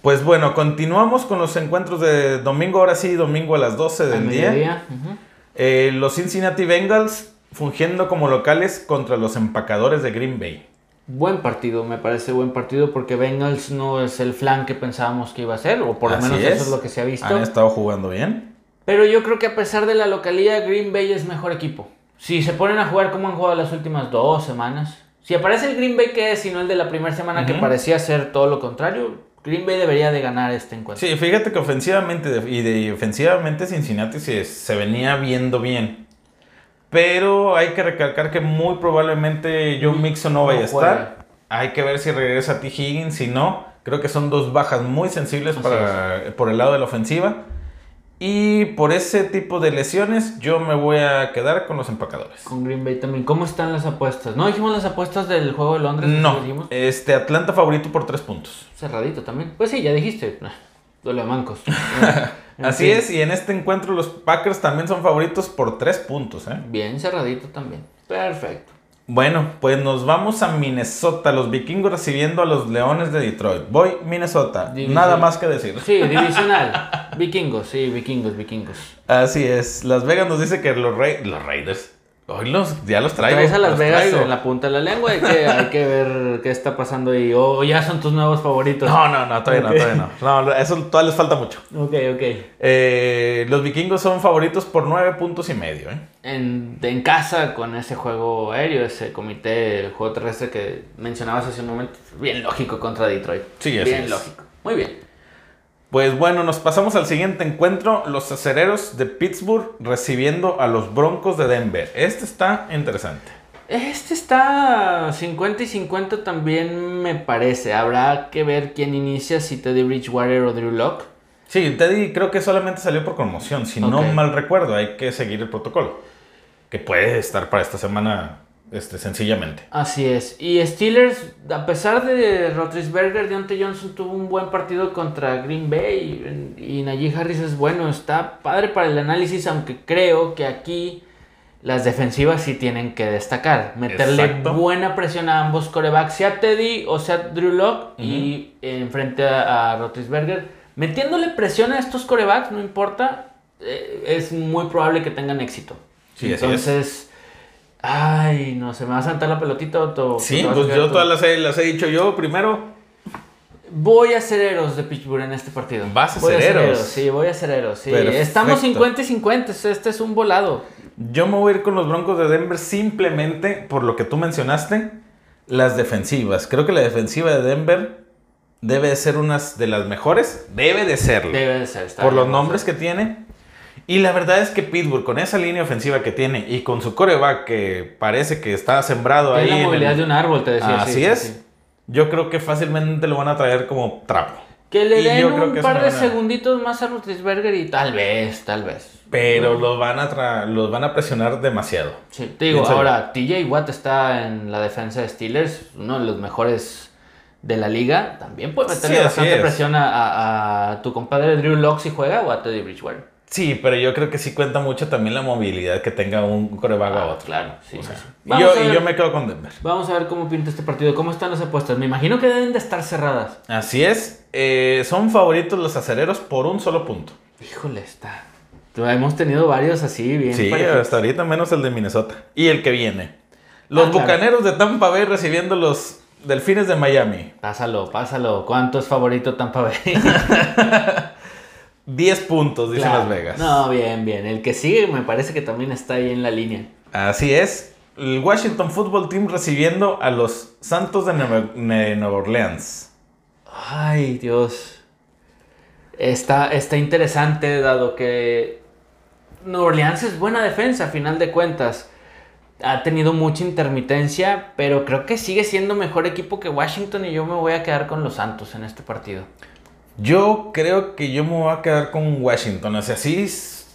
Pues bueno, continuamos con los encuentros de domingo, ahora sí, domingo a las 12 Al del día. mediodía, ujú. Eh, los Cincinnati Bengals fungiendo como locales contra los empacadores de Green Bay. Buen partido, me parece buen partido porque Bengals no es el flan que pensábamos que iba a ser, o por lo Así menos es. eso es lo que se ha visto. Han estado jugando bien. Pero yo creo que a pesar de la localidad, Green Bay es mejor equipo. Si se ponen a jugar como han jugado las últimas dos semanas, si aparece el Green Bay que es, y no el de la primera semana que parecía ser todo lo contrario, Green Bay debería de ganar este encuentro. Sí, fíjate que ofensivamente y de ofensivamente Cincinnati se, se venía viendo bien. Pero hay que recalcar que muy probablemente Joe Mixon no vaya a estar. Hay que ver si regresa T. Higgins. Si no, creo que son dos bajas muy sensibles para, por el lado de la ofensiva. Y por ese tipo de lesiones, yo me voy a quedar con los empacadores. Con Green Bay también. ¿Cómo están las apuestas? ¿No dijimos las apuestas del juego de Londres? No, este Atlanta favorito por tres puntos. Cerradito también. Pues sí, ya dijiste. Ah, Duele a mancos. En Así fin. es, y en este encuentro los Packers también son favoritos por tres puntos. ¿eh? Bien cerradito también. Perfecto. Bueno, pues nos vamos a Minnesota, los vikingos recibiendo a los leones de Detroit. Voy Minnesota, nada más que decir. Sí, divisional. vikingos, sí, vikingos, vikingos. Así es, Las Vegas nos dice que los, Ra- los Raiders, hoy los, ya los traigo. Traes a Las Vegas traigo. en la punta de la lengua. Hay que, hay que ver qué está pasando ahí. O ya son tus nuevos favoritos. No, no, no, todavía Ok. no, todavía no. No, eso todavía les falta mucho. Ok, ok. Eh, los vikingos son favoritos por nueve puntos y medio. ¿eh? En, en casa con ese juego aéreo, ese comité, el juego terrestre que mencionabas hace un momento, bien lógico contra Detroit. Sí, Bien es. lógico. Muy bien. Pues bueno, nos pasamos al siguiente encuentro. Los acereros de Pittsburgh recibiendo a los broncos de Denver. Este está interesante. Este está 50 y 50 también me parece. Habrá que ver quién inicia, si Teddy Bridgewater o Drew Locke. Sí, Teddy creo que solamente salió por conmoción. Si no mal recuerdo, hay que seguir el protocolo. Que puede estar para esta semana este, sencillamente. Así es. Y Steelers, a pesar de Roethlisberger, Deontay Johnson tuvo un buen partido contra Green Bay y, y Najee Harris es bueno. Está padre para el análisis, aunque creo que aquí las defensivas sí tienen que destacar. Meterle Exacto. buena presión a ambos corebacks, sea Teddy o sea Drew Locke, y enfrente a, a Roethlisberger. Metiéndole presión a estos corebacks, no importa, eh, es muy probable que tengan éxito. Sí, así es. Ay, no, se me va a saltar la pelotita o to- Sí, a pues yo tú? todas las he, las he dicho yo primero. Voy a ser Eros de Pittsburgh en este partido. Vas a Voy ser Eros. Sí, voy a ser Eros. Sí. Perfecto. Estamos 50 y 50. Este es un volado. Yo me voy a ir con los broncos de Denver simplemente por lo que tú mencionaste. Las defensivas. Creo que la defensiva de Denver debe de ser una de las mejores. Debe de serlo. Debe de ser. está por los nombres que tiene. Y la verdad es que Pittsburgh, con esa línea ofensiva que tiene y con su coreback que parece que está sembrado ahí. Tiene la en movilidad el- de un árbol, te decía. Así sí, sí, es. sí. Yo creo que fácilmente lo van a traer como trapo. Que le Y den un que par de buena- segunditos más a Roethlisberger y tal vez, tal vez. Pero los van a tra- los van a presionar demasiado. Sí, te digo, ahora TJ Watt está en la defensa de Steelers, uno de los mejores de la liga. También puede meterle Sí, bastante es. presión a, a- a tu compadre Drew Locke si juega o a Teddy Bridgewater. Sí, pero yo creo que sí cuenta mucho también la movilidad que tenga un coreback a Ah, otro. claro, sí. O sea, sí, sí. y yo, a y yo me quedo con Denver. Vamos a ver cómo pinta este partido. ¿Cómo están las apuestas? Me imagino que deben de estar cerradas. Así es. eh, son favoritos los acereros por un solo punto. Híjole, está. Hemos tenido varios así, bien Sí, parejitos. hasta ahorita menos el de Minnesota. Y el que viene. Los Ah, claro. Bucaneros de Tampa Bay recibiendo los Delfines de Miami. Pásalo, pásalo. ¿Cuánto es favorito Tampa Bay? 10 puntos, dice Claro. Las Vegas. No, bien, bien. El que sigue me parece que también está ahí en la línea. Así es. El Washington Football Team recibiendo a los Santos de Nueva, de Nueva Orleans. Ay, Dios. Está, está interesante, dado que Nueva Orleans es buena defensa, a final de cuentas. Ha tenido mucha intermitencia, pero creo que sigue siendo mejor equipo que Washington y yo me voy a quedar con los Santos en este partido. Yo creo que yo me voy a quedar con Washington. O sea, sí. es-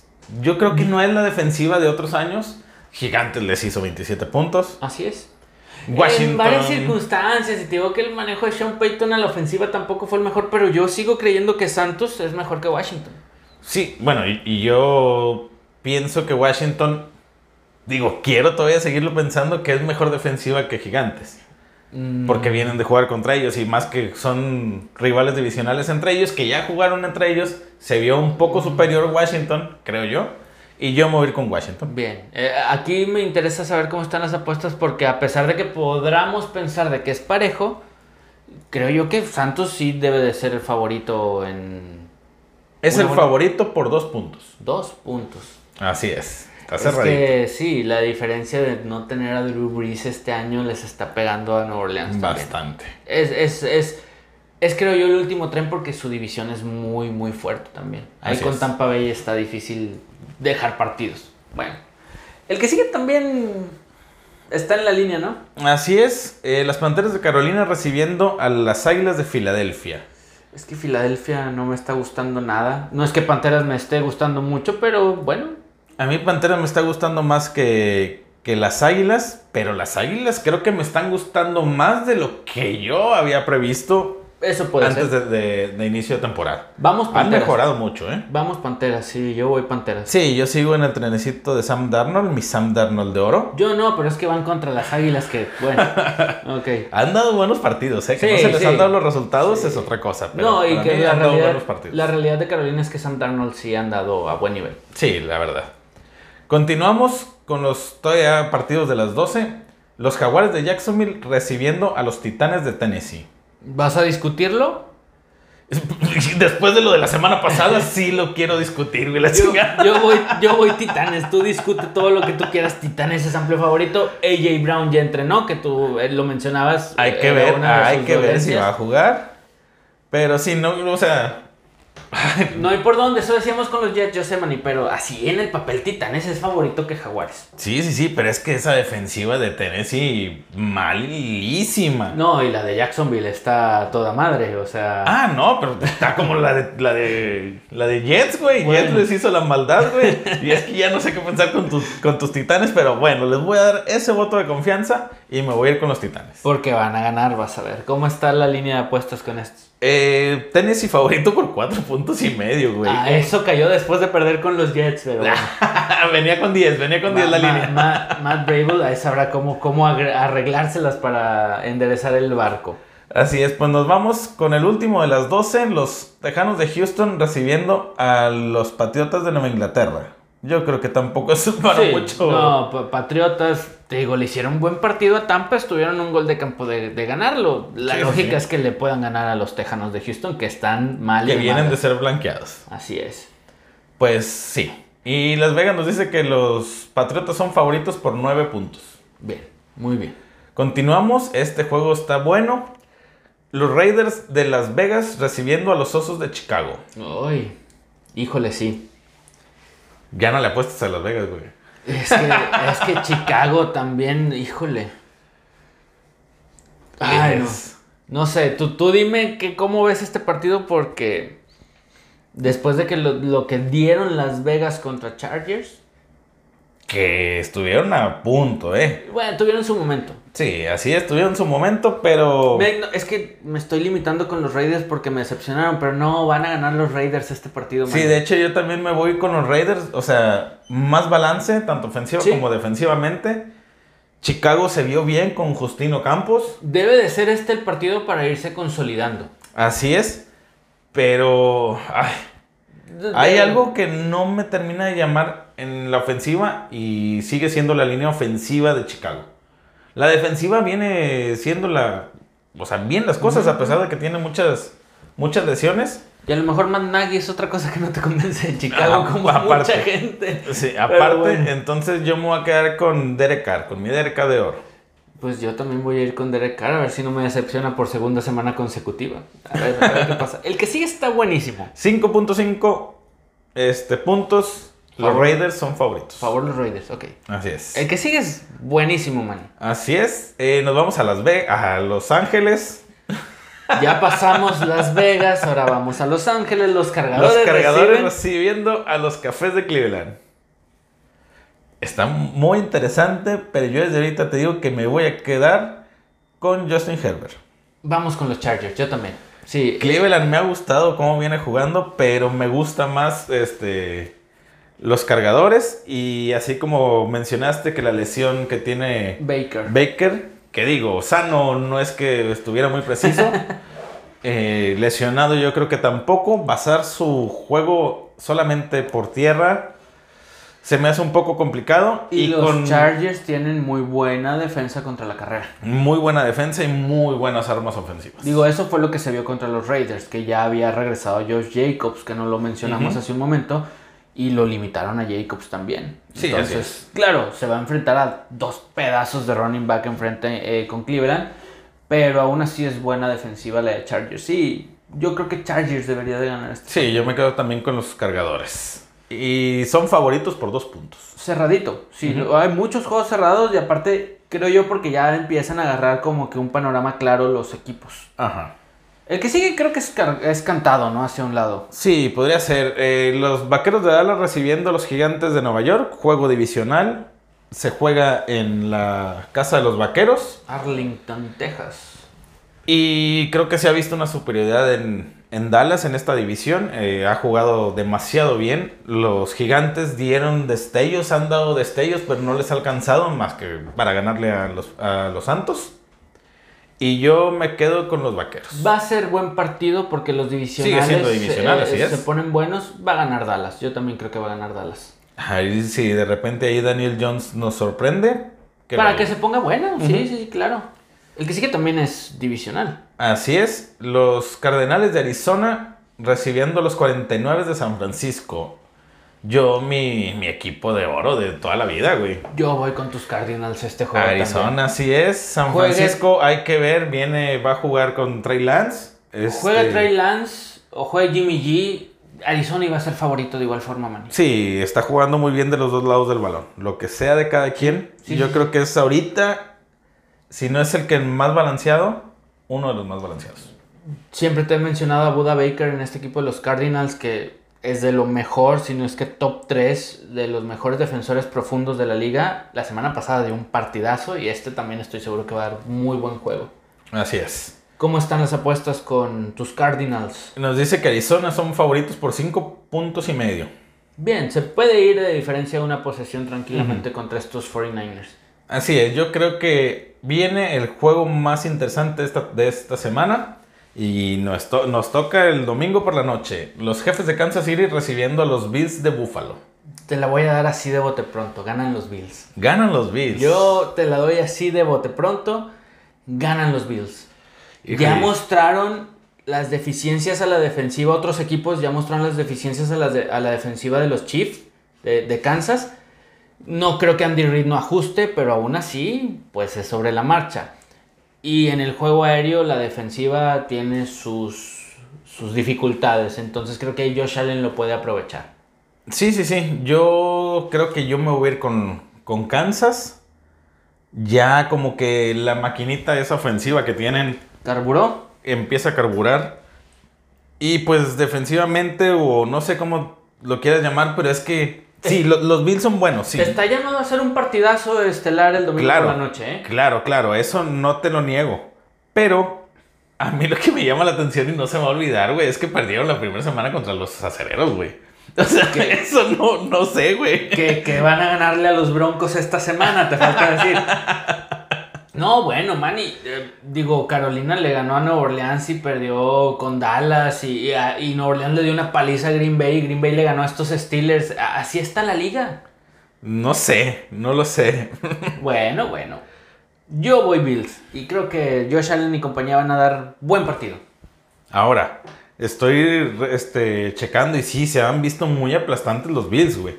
Yo creo que no es la defensiva de otros años. Gigantes les hizo 27 puntos. Así es. Washington. En varias circunstancias, y te digo que el manejo de Sean Payton a la ofensiva tampoco fue el mejor, pero yo sigo creyendo que Santos es mejor que Washington. Sí, bueno, y, y yo pienso que Washington. Digo, quiero todavía seguirlo pensando que es mejor defensiva que Gigantes. Mm, Porque vienen de jugar contra ellos y más que son rivales divisionales entre ellos, que ya jugaron entre ellos, se vio un poco superior Washington, creo yo. Y yo me voy a ir con Washington. Bien, eh, aquí me interesa saber cómo están las apuestas porque a pesar de que podamos pensar de que es parejo, creo yo que Santos sí debe de ser el favorito en, Es el buena- favorito por dos puntos. Dos puntos. Así es. Es que sí, la diferencia de no tener a Drew Brees este año les está pegando a Nueva Orleans. también. Bastante. Es, es, es, es creo yo el último tren porque su división es muy, muy fuerte también. Ahí Así con. Tampa Bay está difícil dejar partidos. Bueno, el que sigue también está en la línea, ¿no? Así es. eh, las Panteras de Carolina recibiendo a las Águilas de Filadelfia. Es que Filadelfia no me está gustando nada. No es que Panteras me esté gustando mucho, pero bueno, A mí Panteras me está gustando más que, que las Águilas, pero las Águilas creo que me están gustando más de lo que yo había previsto eso puede antes ser. de, de- de inicio de temporada. Vamos Han Panteras. mejorado mucho, ¿eh? Vamos Panteras, sí, yo voy Panteras. Sí, yo sigo en el trenecito de Sam Darnold, mi Sam Darnold de oro. Yo no, pero es que van contra las águilas que, bueno, ok. Han dado buenos partidos, ¿eh? Que Sí, no se les sí. han dado los resultados Sí. es otra cosa. Pero No, y que la han dado realidad, buenos partidos. la realidad de Carolina es que Sam Darnold sí han dado a buen nivel. Sí, la verdad. Continuamos con los todavía partidos de las 12. Los Jaguares de Jacksonville recibiendo a los Titanes de Tennessee. ¿Vas a discutirlo? Después de lo de la semana pasada, sí lo quiero discutir, güey. La Yo, voy, yo voy Titanes, tú discute todo lo que tú quieras. Titanes es amplio favorito. AJ Brown ya entrenó, que tú eh, lo mencionabas. Hay que era ver, hay que ver si va a jugar. Pero sí, no, o sea, No hay por dónde, eso decíamos con los Jets, Manny, pero así en el papel Titanes es favorito que Jaguares. sí, sí, sí, pero es que esa defensiva de Tennessee malísima. No, y la de Jacksonville está toda madre, o sea. Ah, no, pero está como la de la de la de Jets, güey. Bueno. Jets les hizo la maldad, güey. Y es que ya no sé qué pensar con tus, con tus titanes, pero bueno, les voy a dar ese voto de confianza y me voy a ir con los titanes. Porque van a ganar, vas a ver. ¿Cómo está la línea de apuestas con estos? Eh, Tennessee favorito por cuatro puntos y medio, güey. Ah, eso cayó después de perder con los Jets, pero bueno. venía con 10, venía con 10 la Ma- línea. ma- Matt Brable ahí sabrá cómo, cómo arreglárselas para enderezar el barco. Así es, pues nos vamos con el último de las 12, los Tejanos de Houston recibiendo a los Patriotas de Nueva Inglaterra. Yo creo que tampoco es para Sí, mucho. No, pa- Patriotas, te digo, le hicieron un buen partido a Tampa, estuvieron un gol de campo de, de ganarlo. La Sí, lógica sí. es que le puedan ganar a los Tejanos de Houston, que están mal que y vienen de ser blanqueados. Así es. Pues sí. Y Las Vegas nos dice que los Patriotas son favoritos por 9 puntos. Bien, muy bien. Continuamos, este juego está bueno. Los Raiders de Las Vegas recibiendo a los Osos de Chicago. Uy, híjole, sí. Ya no le apuestas a Las Vegas, güey. Es que, es que Chicago también, híjole. Ay, no. No sé, tú, tú dime que cómo ves este partido porque después de que lo, lo que dieron Las Vegas contra Chargers, Que estuvieron a punto, ¿eh? bueno, tuvieron su momento. Sí, así estuvieron en su momento, pero... No, es que me estoy limitando con los Raiders porque me decepcionaron, pero no, van a ganar los Raiders este partido. Sí, man. de hecho yo también me voy con los Raiders, o sea, más balance, tanto ofensivo Sí. como defensivamente. Chicago se vio bien con Justino Campos, Debe de ser este el partido para irse consolidando. así es, pero ay, hay algo que no me termina de llamar en la ofensiva y sigue siendo la línea ofensiva de Chicago. La defensiva viene siendo la, o sea, bien las cosas a pesar de que tiene muchas, muchas lesiones. Y a lo mejor Matt Nagy es otra cosa que no te convence de Chicago, Ah, como aparte. mucha gente. Sí, aparte, bueno. entonces yo me voy a quedar con Derek Carr, con mi Derek Carr de oro. Pues yo también voy a ir con Derek Carr, a ver si no me decepciona por segunda semana consecutiva. A ver, a ver qué pasa. El que sigue está buenísimo. 5.5 este, puntos. Los. Raiders son favoritos. Favor, los Raiders, ok. Así es. El que sigue es buenísimo, man. Así es. Eh, nos vamos a Las Vegas, a Los Ángeles. Ya pasamos Las Vegas, ahora vamos a Los Ángeles. Los cargadores, Los cargadores reciben- recibiendo a los cafés de Cleveland. Está muy interesante, pero yo desde ahorita te digo que me voy a quedar con Justin Herbert. Vamos con los Chargers, yo también. Sí, Cleveland me ha gustado cómo viene jugando, pero me gusta más este los cargadores y así como mencionaste que la lesión que tiene Baker. Baker, que digo, sano no es que estuviera muy preciso, eh, lesionado yo creo que tampoco, basar su juego solamente por tierra, se me hace un poco complicado. Y, los Chargers tienen muy buena defensa contra la carrera. Muy buena defensa y muy buenas armas ofensivas. Digo, eso fue lo que se vio contra los Raiders, que ya había regresado Josh Jacobs, que no lo mencionamos hace un momento, y lo limitaron a Jacobs también. Sí, Entonces, claro, se va a enfrentar a dos pedazos de running back enfrente eh, con Cleveland, pero aún así es buena defensiva la de Chargers. Sí, yo creo que Chargers debería de ganar este. Sí, yo me quedo también con los cargadores. Y son favoritos por dos puntos. Cerradito, sí. Hay muchos juegos cerrados y aparte, creo yo, porque ya empiezan a agarrar como que un panorama claro los equipos. Ajá. El que sigue creo que es, es cantado, ¿no? Hacia un lado. Sí, podría ser. Eh, los Vaqueros de Dallas recibiendo a los Gigantes de Nueva York. Juego divisional. Se juega en la Casa de los Vaqueros. Arlington, Texas. Y creo que se ha visto una superioridad en, en Dallas en esta división. Eh, ha jugado demasiado bien. Los gigantes dieron destellos, han dado destellos, pero no les ha alcanzado más que para ganarle a los, a los Santos. Y yo me quedo con los vaqueros. Va a ser buen partido porque los divisionales, Sigue siendo divisional, eh, así se ponen buenos. Va a ganar Dallas. Yo también creo que va a ganar Dallas. Ahí, si de repente ahí Daniel Jones nos sorprende. Para que se ponga bueno, sí, sí, claro. El que sigue también es divisional. Así es, los Cardenales de Arizona recibiendo los 49 de San Francisco. Yo, mi, equipo de oro de toda la vida, güey. Yo voy con tus Cardinals este juego. Arizona, así es. San Francisco, hay que ver, viene, va a jugar con Trey Lance. Juega este Trey Lance o juega Jimmy G. Arizona iba a ser favorito de igual forma, man. Sí, está jugando muy bien de los dos lados del balón. Lo que sea de cada quien. yo creo que es ahorita si no es el que más balanceado, uno de los más balanceados. Siempre te he mencionado a Buda Baker en este equipo de los Cardinals, que es de lo mejor, si no es que top 3 de los mejores defensores profundos de la liga. La semana pasada dio un partidazo y este también estoy seguro que va a dar muy buen juego. Así es. ¿Cómo están las apuestas con tus Cardinals? Nos dice que Arizona son favoritos por 5 puntos y medio. Bien, se puede ir de diferencia una posesión tranquilamente contra estos 49ers. Así es, yo creo que viene el juego más interesante de esta, de esta semana y nos, nos, toca el domingo por la noche. Los jefes de Kansas City recibiendo a los Bills de Buffalo. Te la voy a dar así de bote pronto, ganan los Bills. Ganan los Bills. Yo te la doy así de bote pronto, ganan los Bills. Ya mostraron las deficiencias a la defensiva, otros equipos ya mostraron las deficiencias a la, a la defensiva de los Chiefs de, de Kansas no creo que Andy Reid no ajuste, pero aún así, pues es sobre la marcha. Y en el juego aéreo la defensiva tiene sus, sus dificultades, entonces creo que Josh Allen lo puede aprovechar. Sí, sí, sí. Yo creo que yo me voy a ir con, con Kansas. Ya como que la maquinita esa ofensiva que tienen... ¿Carburó? Empieza a carburar. Y pues defensivamente, o no sé cómo lo quieras llamar, pero es que Sí, los Bills son buenos, sí. Te está llamando a hacer un partidazo estelar el domingo por la noche, ¿eh? Claro, claro, eso no te lo niego. Pero a mí lo que me llama la atención y no se me va a olvidar, güey, es que perdieron la primera semana contra los acereros, güey. O sea, que eso no, no sé, güey. Que, que van a ganarle a los Broncos esta semana, te falta decir. No, bueno, Manny, eh, digo, Carolina le ganó a Nueva Orleans y perdió con Dallas y, y, Nueva Orleans le dio una paliza a Green Bay y Green Bay le ganó a estos Steelers. Así está la liga. No sé, no lo sé. bueno, bueno. Yo voy Bills y creo que Josh Allen y compañía van a dar buen partido. Ahora, estoy este, checando y sí, se han visto muy aplastantes los Bills, güey.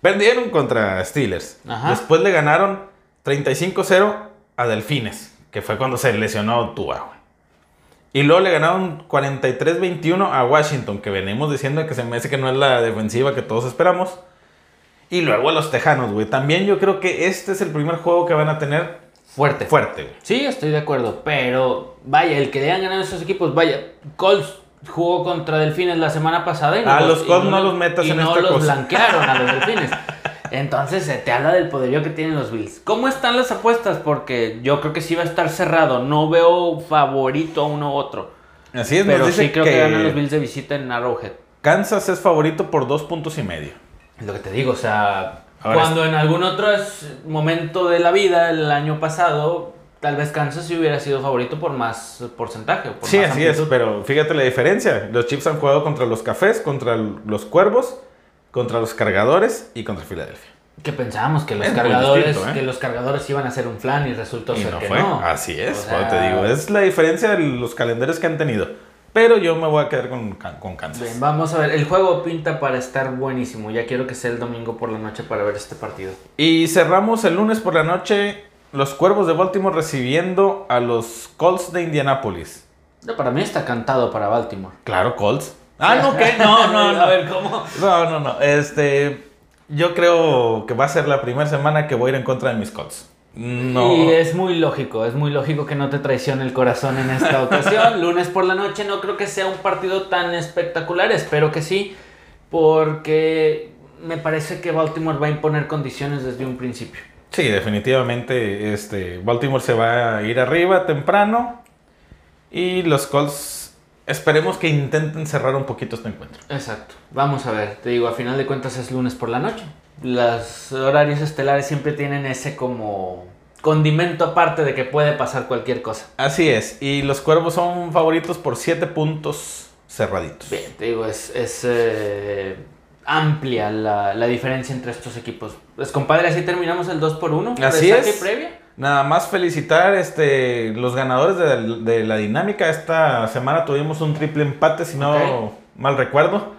Perdieron contra Steelers. Después le ganaron 35-0 a Delfines, que fue cuando se lesionó Tua. Y luego le ganaron 43-21 a Washington, que venimos diciendo que se me hace que no es la defensiva que todos esperamos. Y luego a los Tejanos, güey. También yo creo que este es el primer juego que van a tener fuerte. Fuerte, Sí, estoy de acuerdo. Pero vaya, el que le hayan ganado esos equipos, vaya, Colts jugó contra Delfines la semana pasada. Y a los Colts no, los metas en no los blanquearon a los Delfines. Entonces te habla del poderío que tienen los Bills. ¿Cómo están las apuestas? Porque yo creo que sí va a estar cerrado. No veo favorito a uno u otro. Así es, pero sí creo que... ganan los Bills de visita en Arrowhead. Kansas es favorito por dos puntos y medio. Es lo que te digo, o sea, cuando en algún otro momento de la vida, el año pasado, tal vez Kansas sí hubiera sido favorito por más porcentaje. sí, así es, pero fíjate la diferencia. Los Chiefs han jugado contra los Cafés, contra los Cuervos contra los cargadores y contra Filadelfia. Que pensábamos que los Es cargadores, distinto, ¿eh? que los cargadores iban a ser un flan y resultó Y ser no que fue. no. Así es, O sea, te digo. Es la diferencia de los calendarios que han tenido. Pero yo me voy a quedar con, con Kansas. Bien, vamos a ver. El juego pinta para estar buenísimo. Ya quiero que sea el domingo por la noche para ver este partido. Y cerramos el lunes por la noche los Cuervos de Baltimore recibiendo a los Colts de Indianápolis. No, para mí está cantado para Baltimore. Claro, Colts. Ah, no, ¿qué? No, no, no. A ver, ¿cómo? No, no, no. Este, yo creo que va a ser la primera semana que voy a ir en contra de mis Colts. No. Y es muy lógico, es muy lógico que no te traicione el corazón en esta ocasión. Lunes por la noche no creo que sea un partido tan espectacular, espero que sí, porque me parece que Baltimore va a imponer condiciones desde un principio. Sí, definitivamente este, Baltimore se va a ir arriba temprano y los Colts esperemos que intenten cerrar un poquito este encuentro. Exacto, vamos a ver, te digo, a final de cuentas es lunes por la noche. Los horarios estelares siempre tienen ese como condimento aparte de que puede pasar cualquier cosa. Así es, y los Cuervos son favoritos por 7 puntos cerraditos. Bien, te digo, es, es eh, amplia la, la diferencia entre estos equipos. Pues compadre, así terminamos el 2 por 1 Así es. Nada más felicitar este, los ganadores de, de la dinámica. Esta semana tuvimos un triple empate, si no mal recuerdo.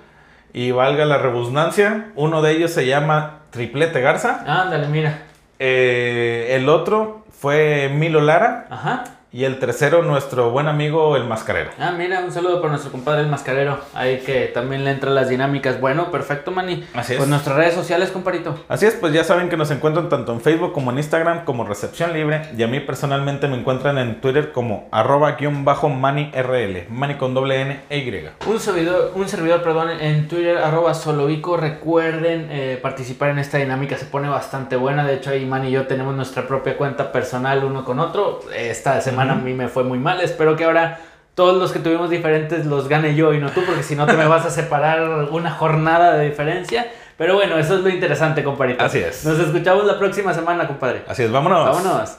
Y valga la redundancia, uno de ellos se llama Triplete Garza. Ándale, mira. Eh, el otro fue Milo Lara. Ajá. Y el tercero, nuestro buen amigo el Mascarero. Ah, mira, un saludo para nuestro compadre el mascarero. Ahí que también le entran las dinámicas. Bueno, perfecto, Manny. Así es. Pues nuestras redes sociales, comparito. Así es, pues ya saben que nos encuentran tanto en Facebook como en Instagram como Recepción Libre. Y a mí personalmente me encuentran en Twitter como arroba guion bajo manirl. Mani con doble N e Y. Un servidor, un servidor perdón, en Twitter, arroba solovico. Recuerden eh, participar en esta dinámica, se pone bastante buena. De hecho, ahí Man y yo tenemos nuestra propia cuenta personal uno con otro. Esta semana a mí me fue muy mal. Espero que ahora todos los que tuvimos diferentes los gane yo y no tú, porque si no te me vas a separar una jornada de diferencia. Pero bueno, eso es lo interesante, compadrito. Así es. Nos escuchamos la próxima semana, compadre. Así es, vámonos. Vámonos.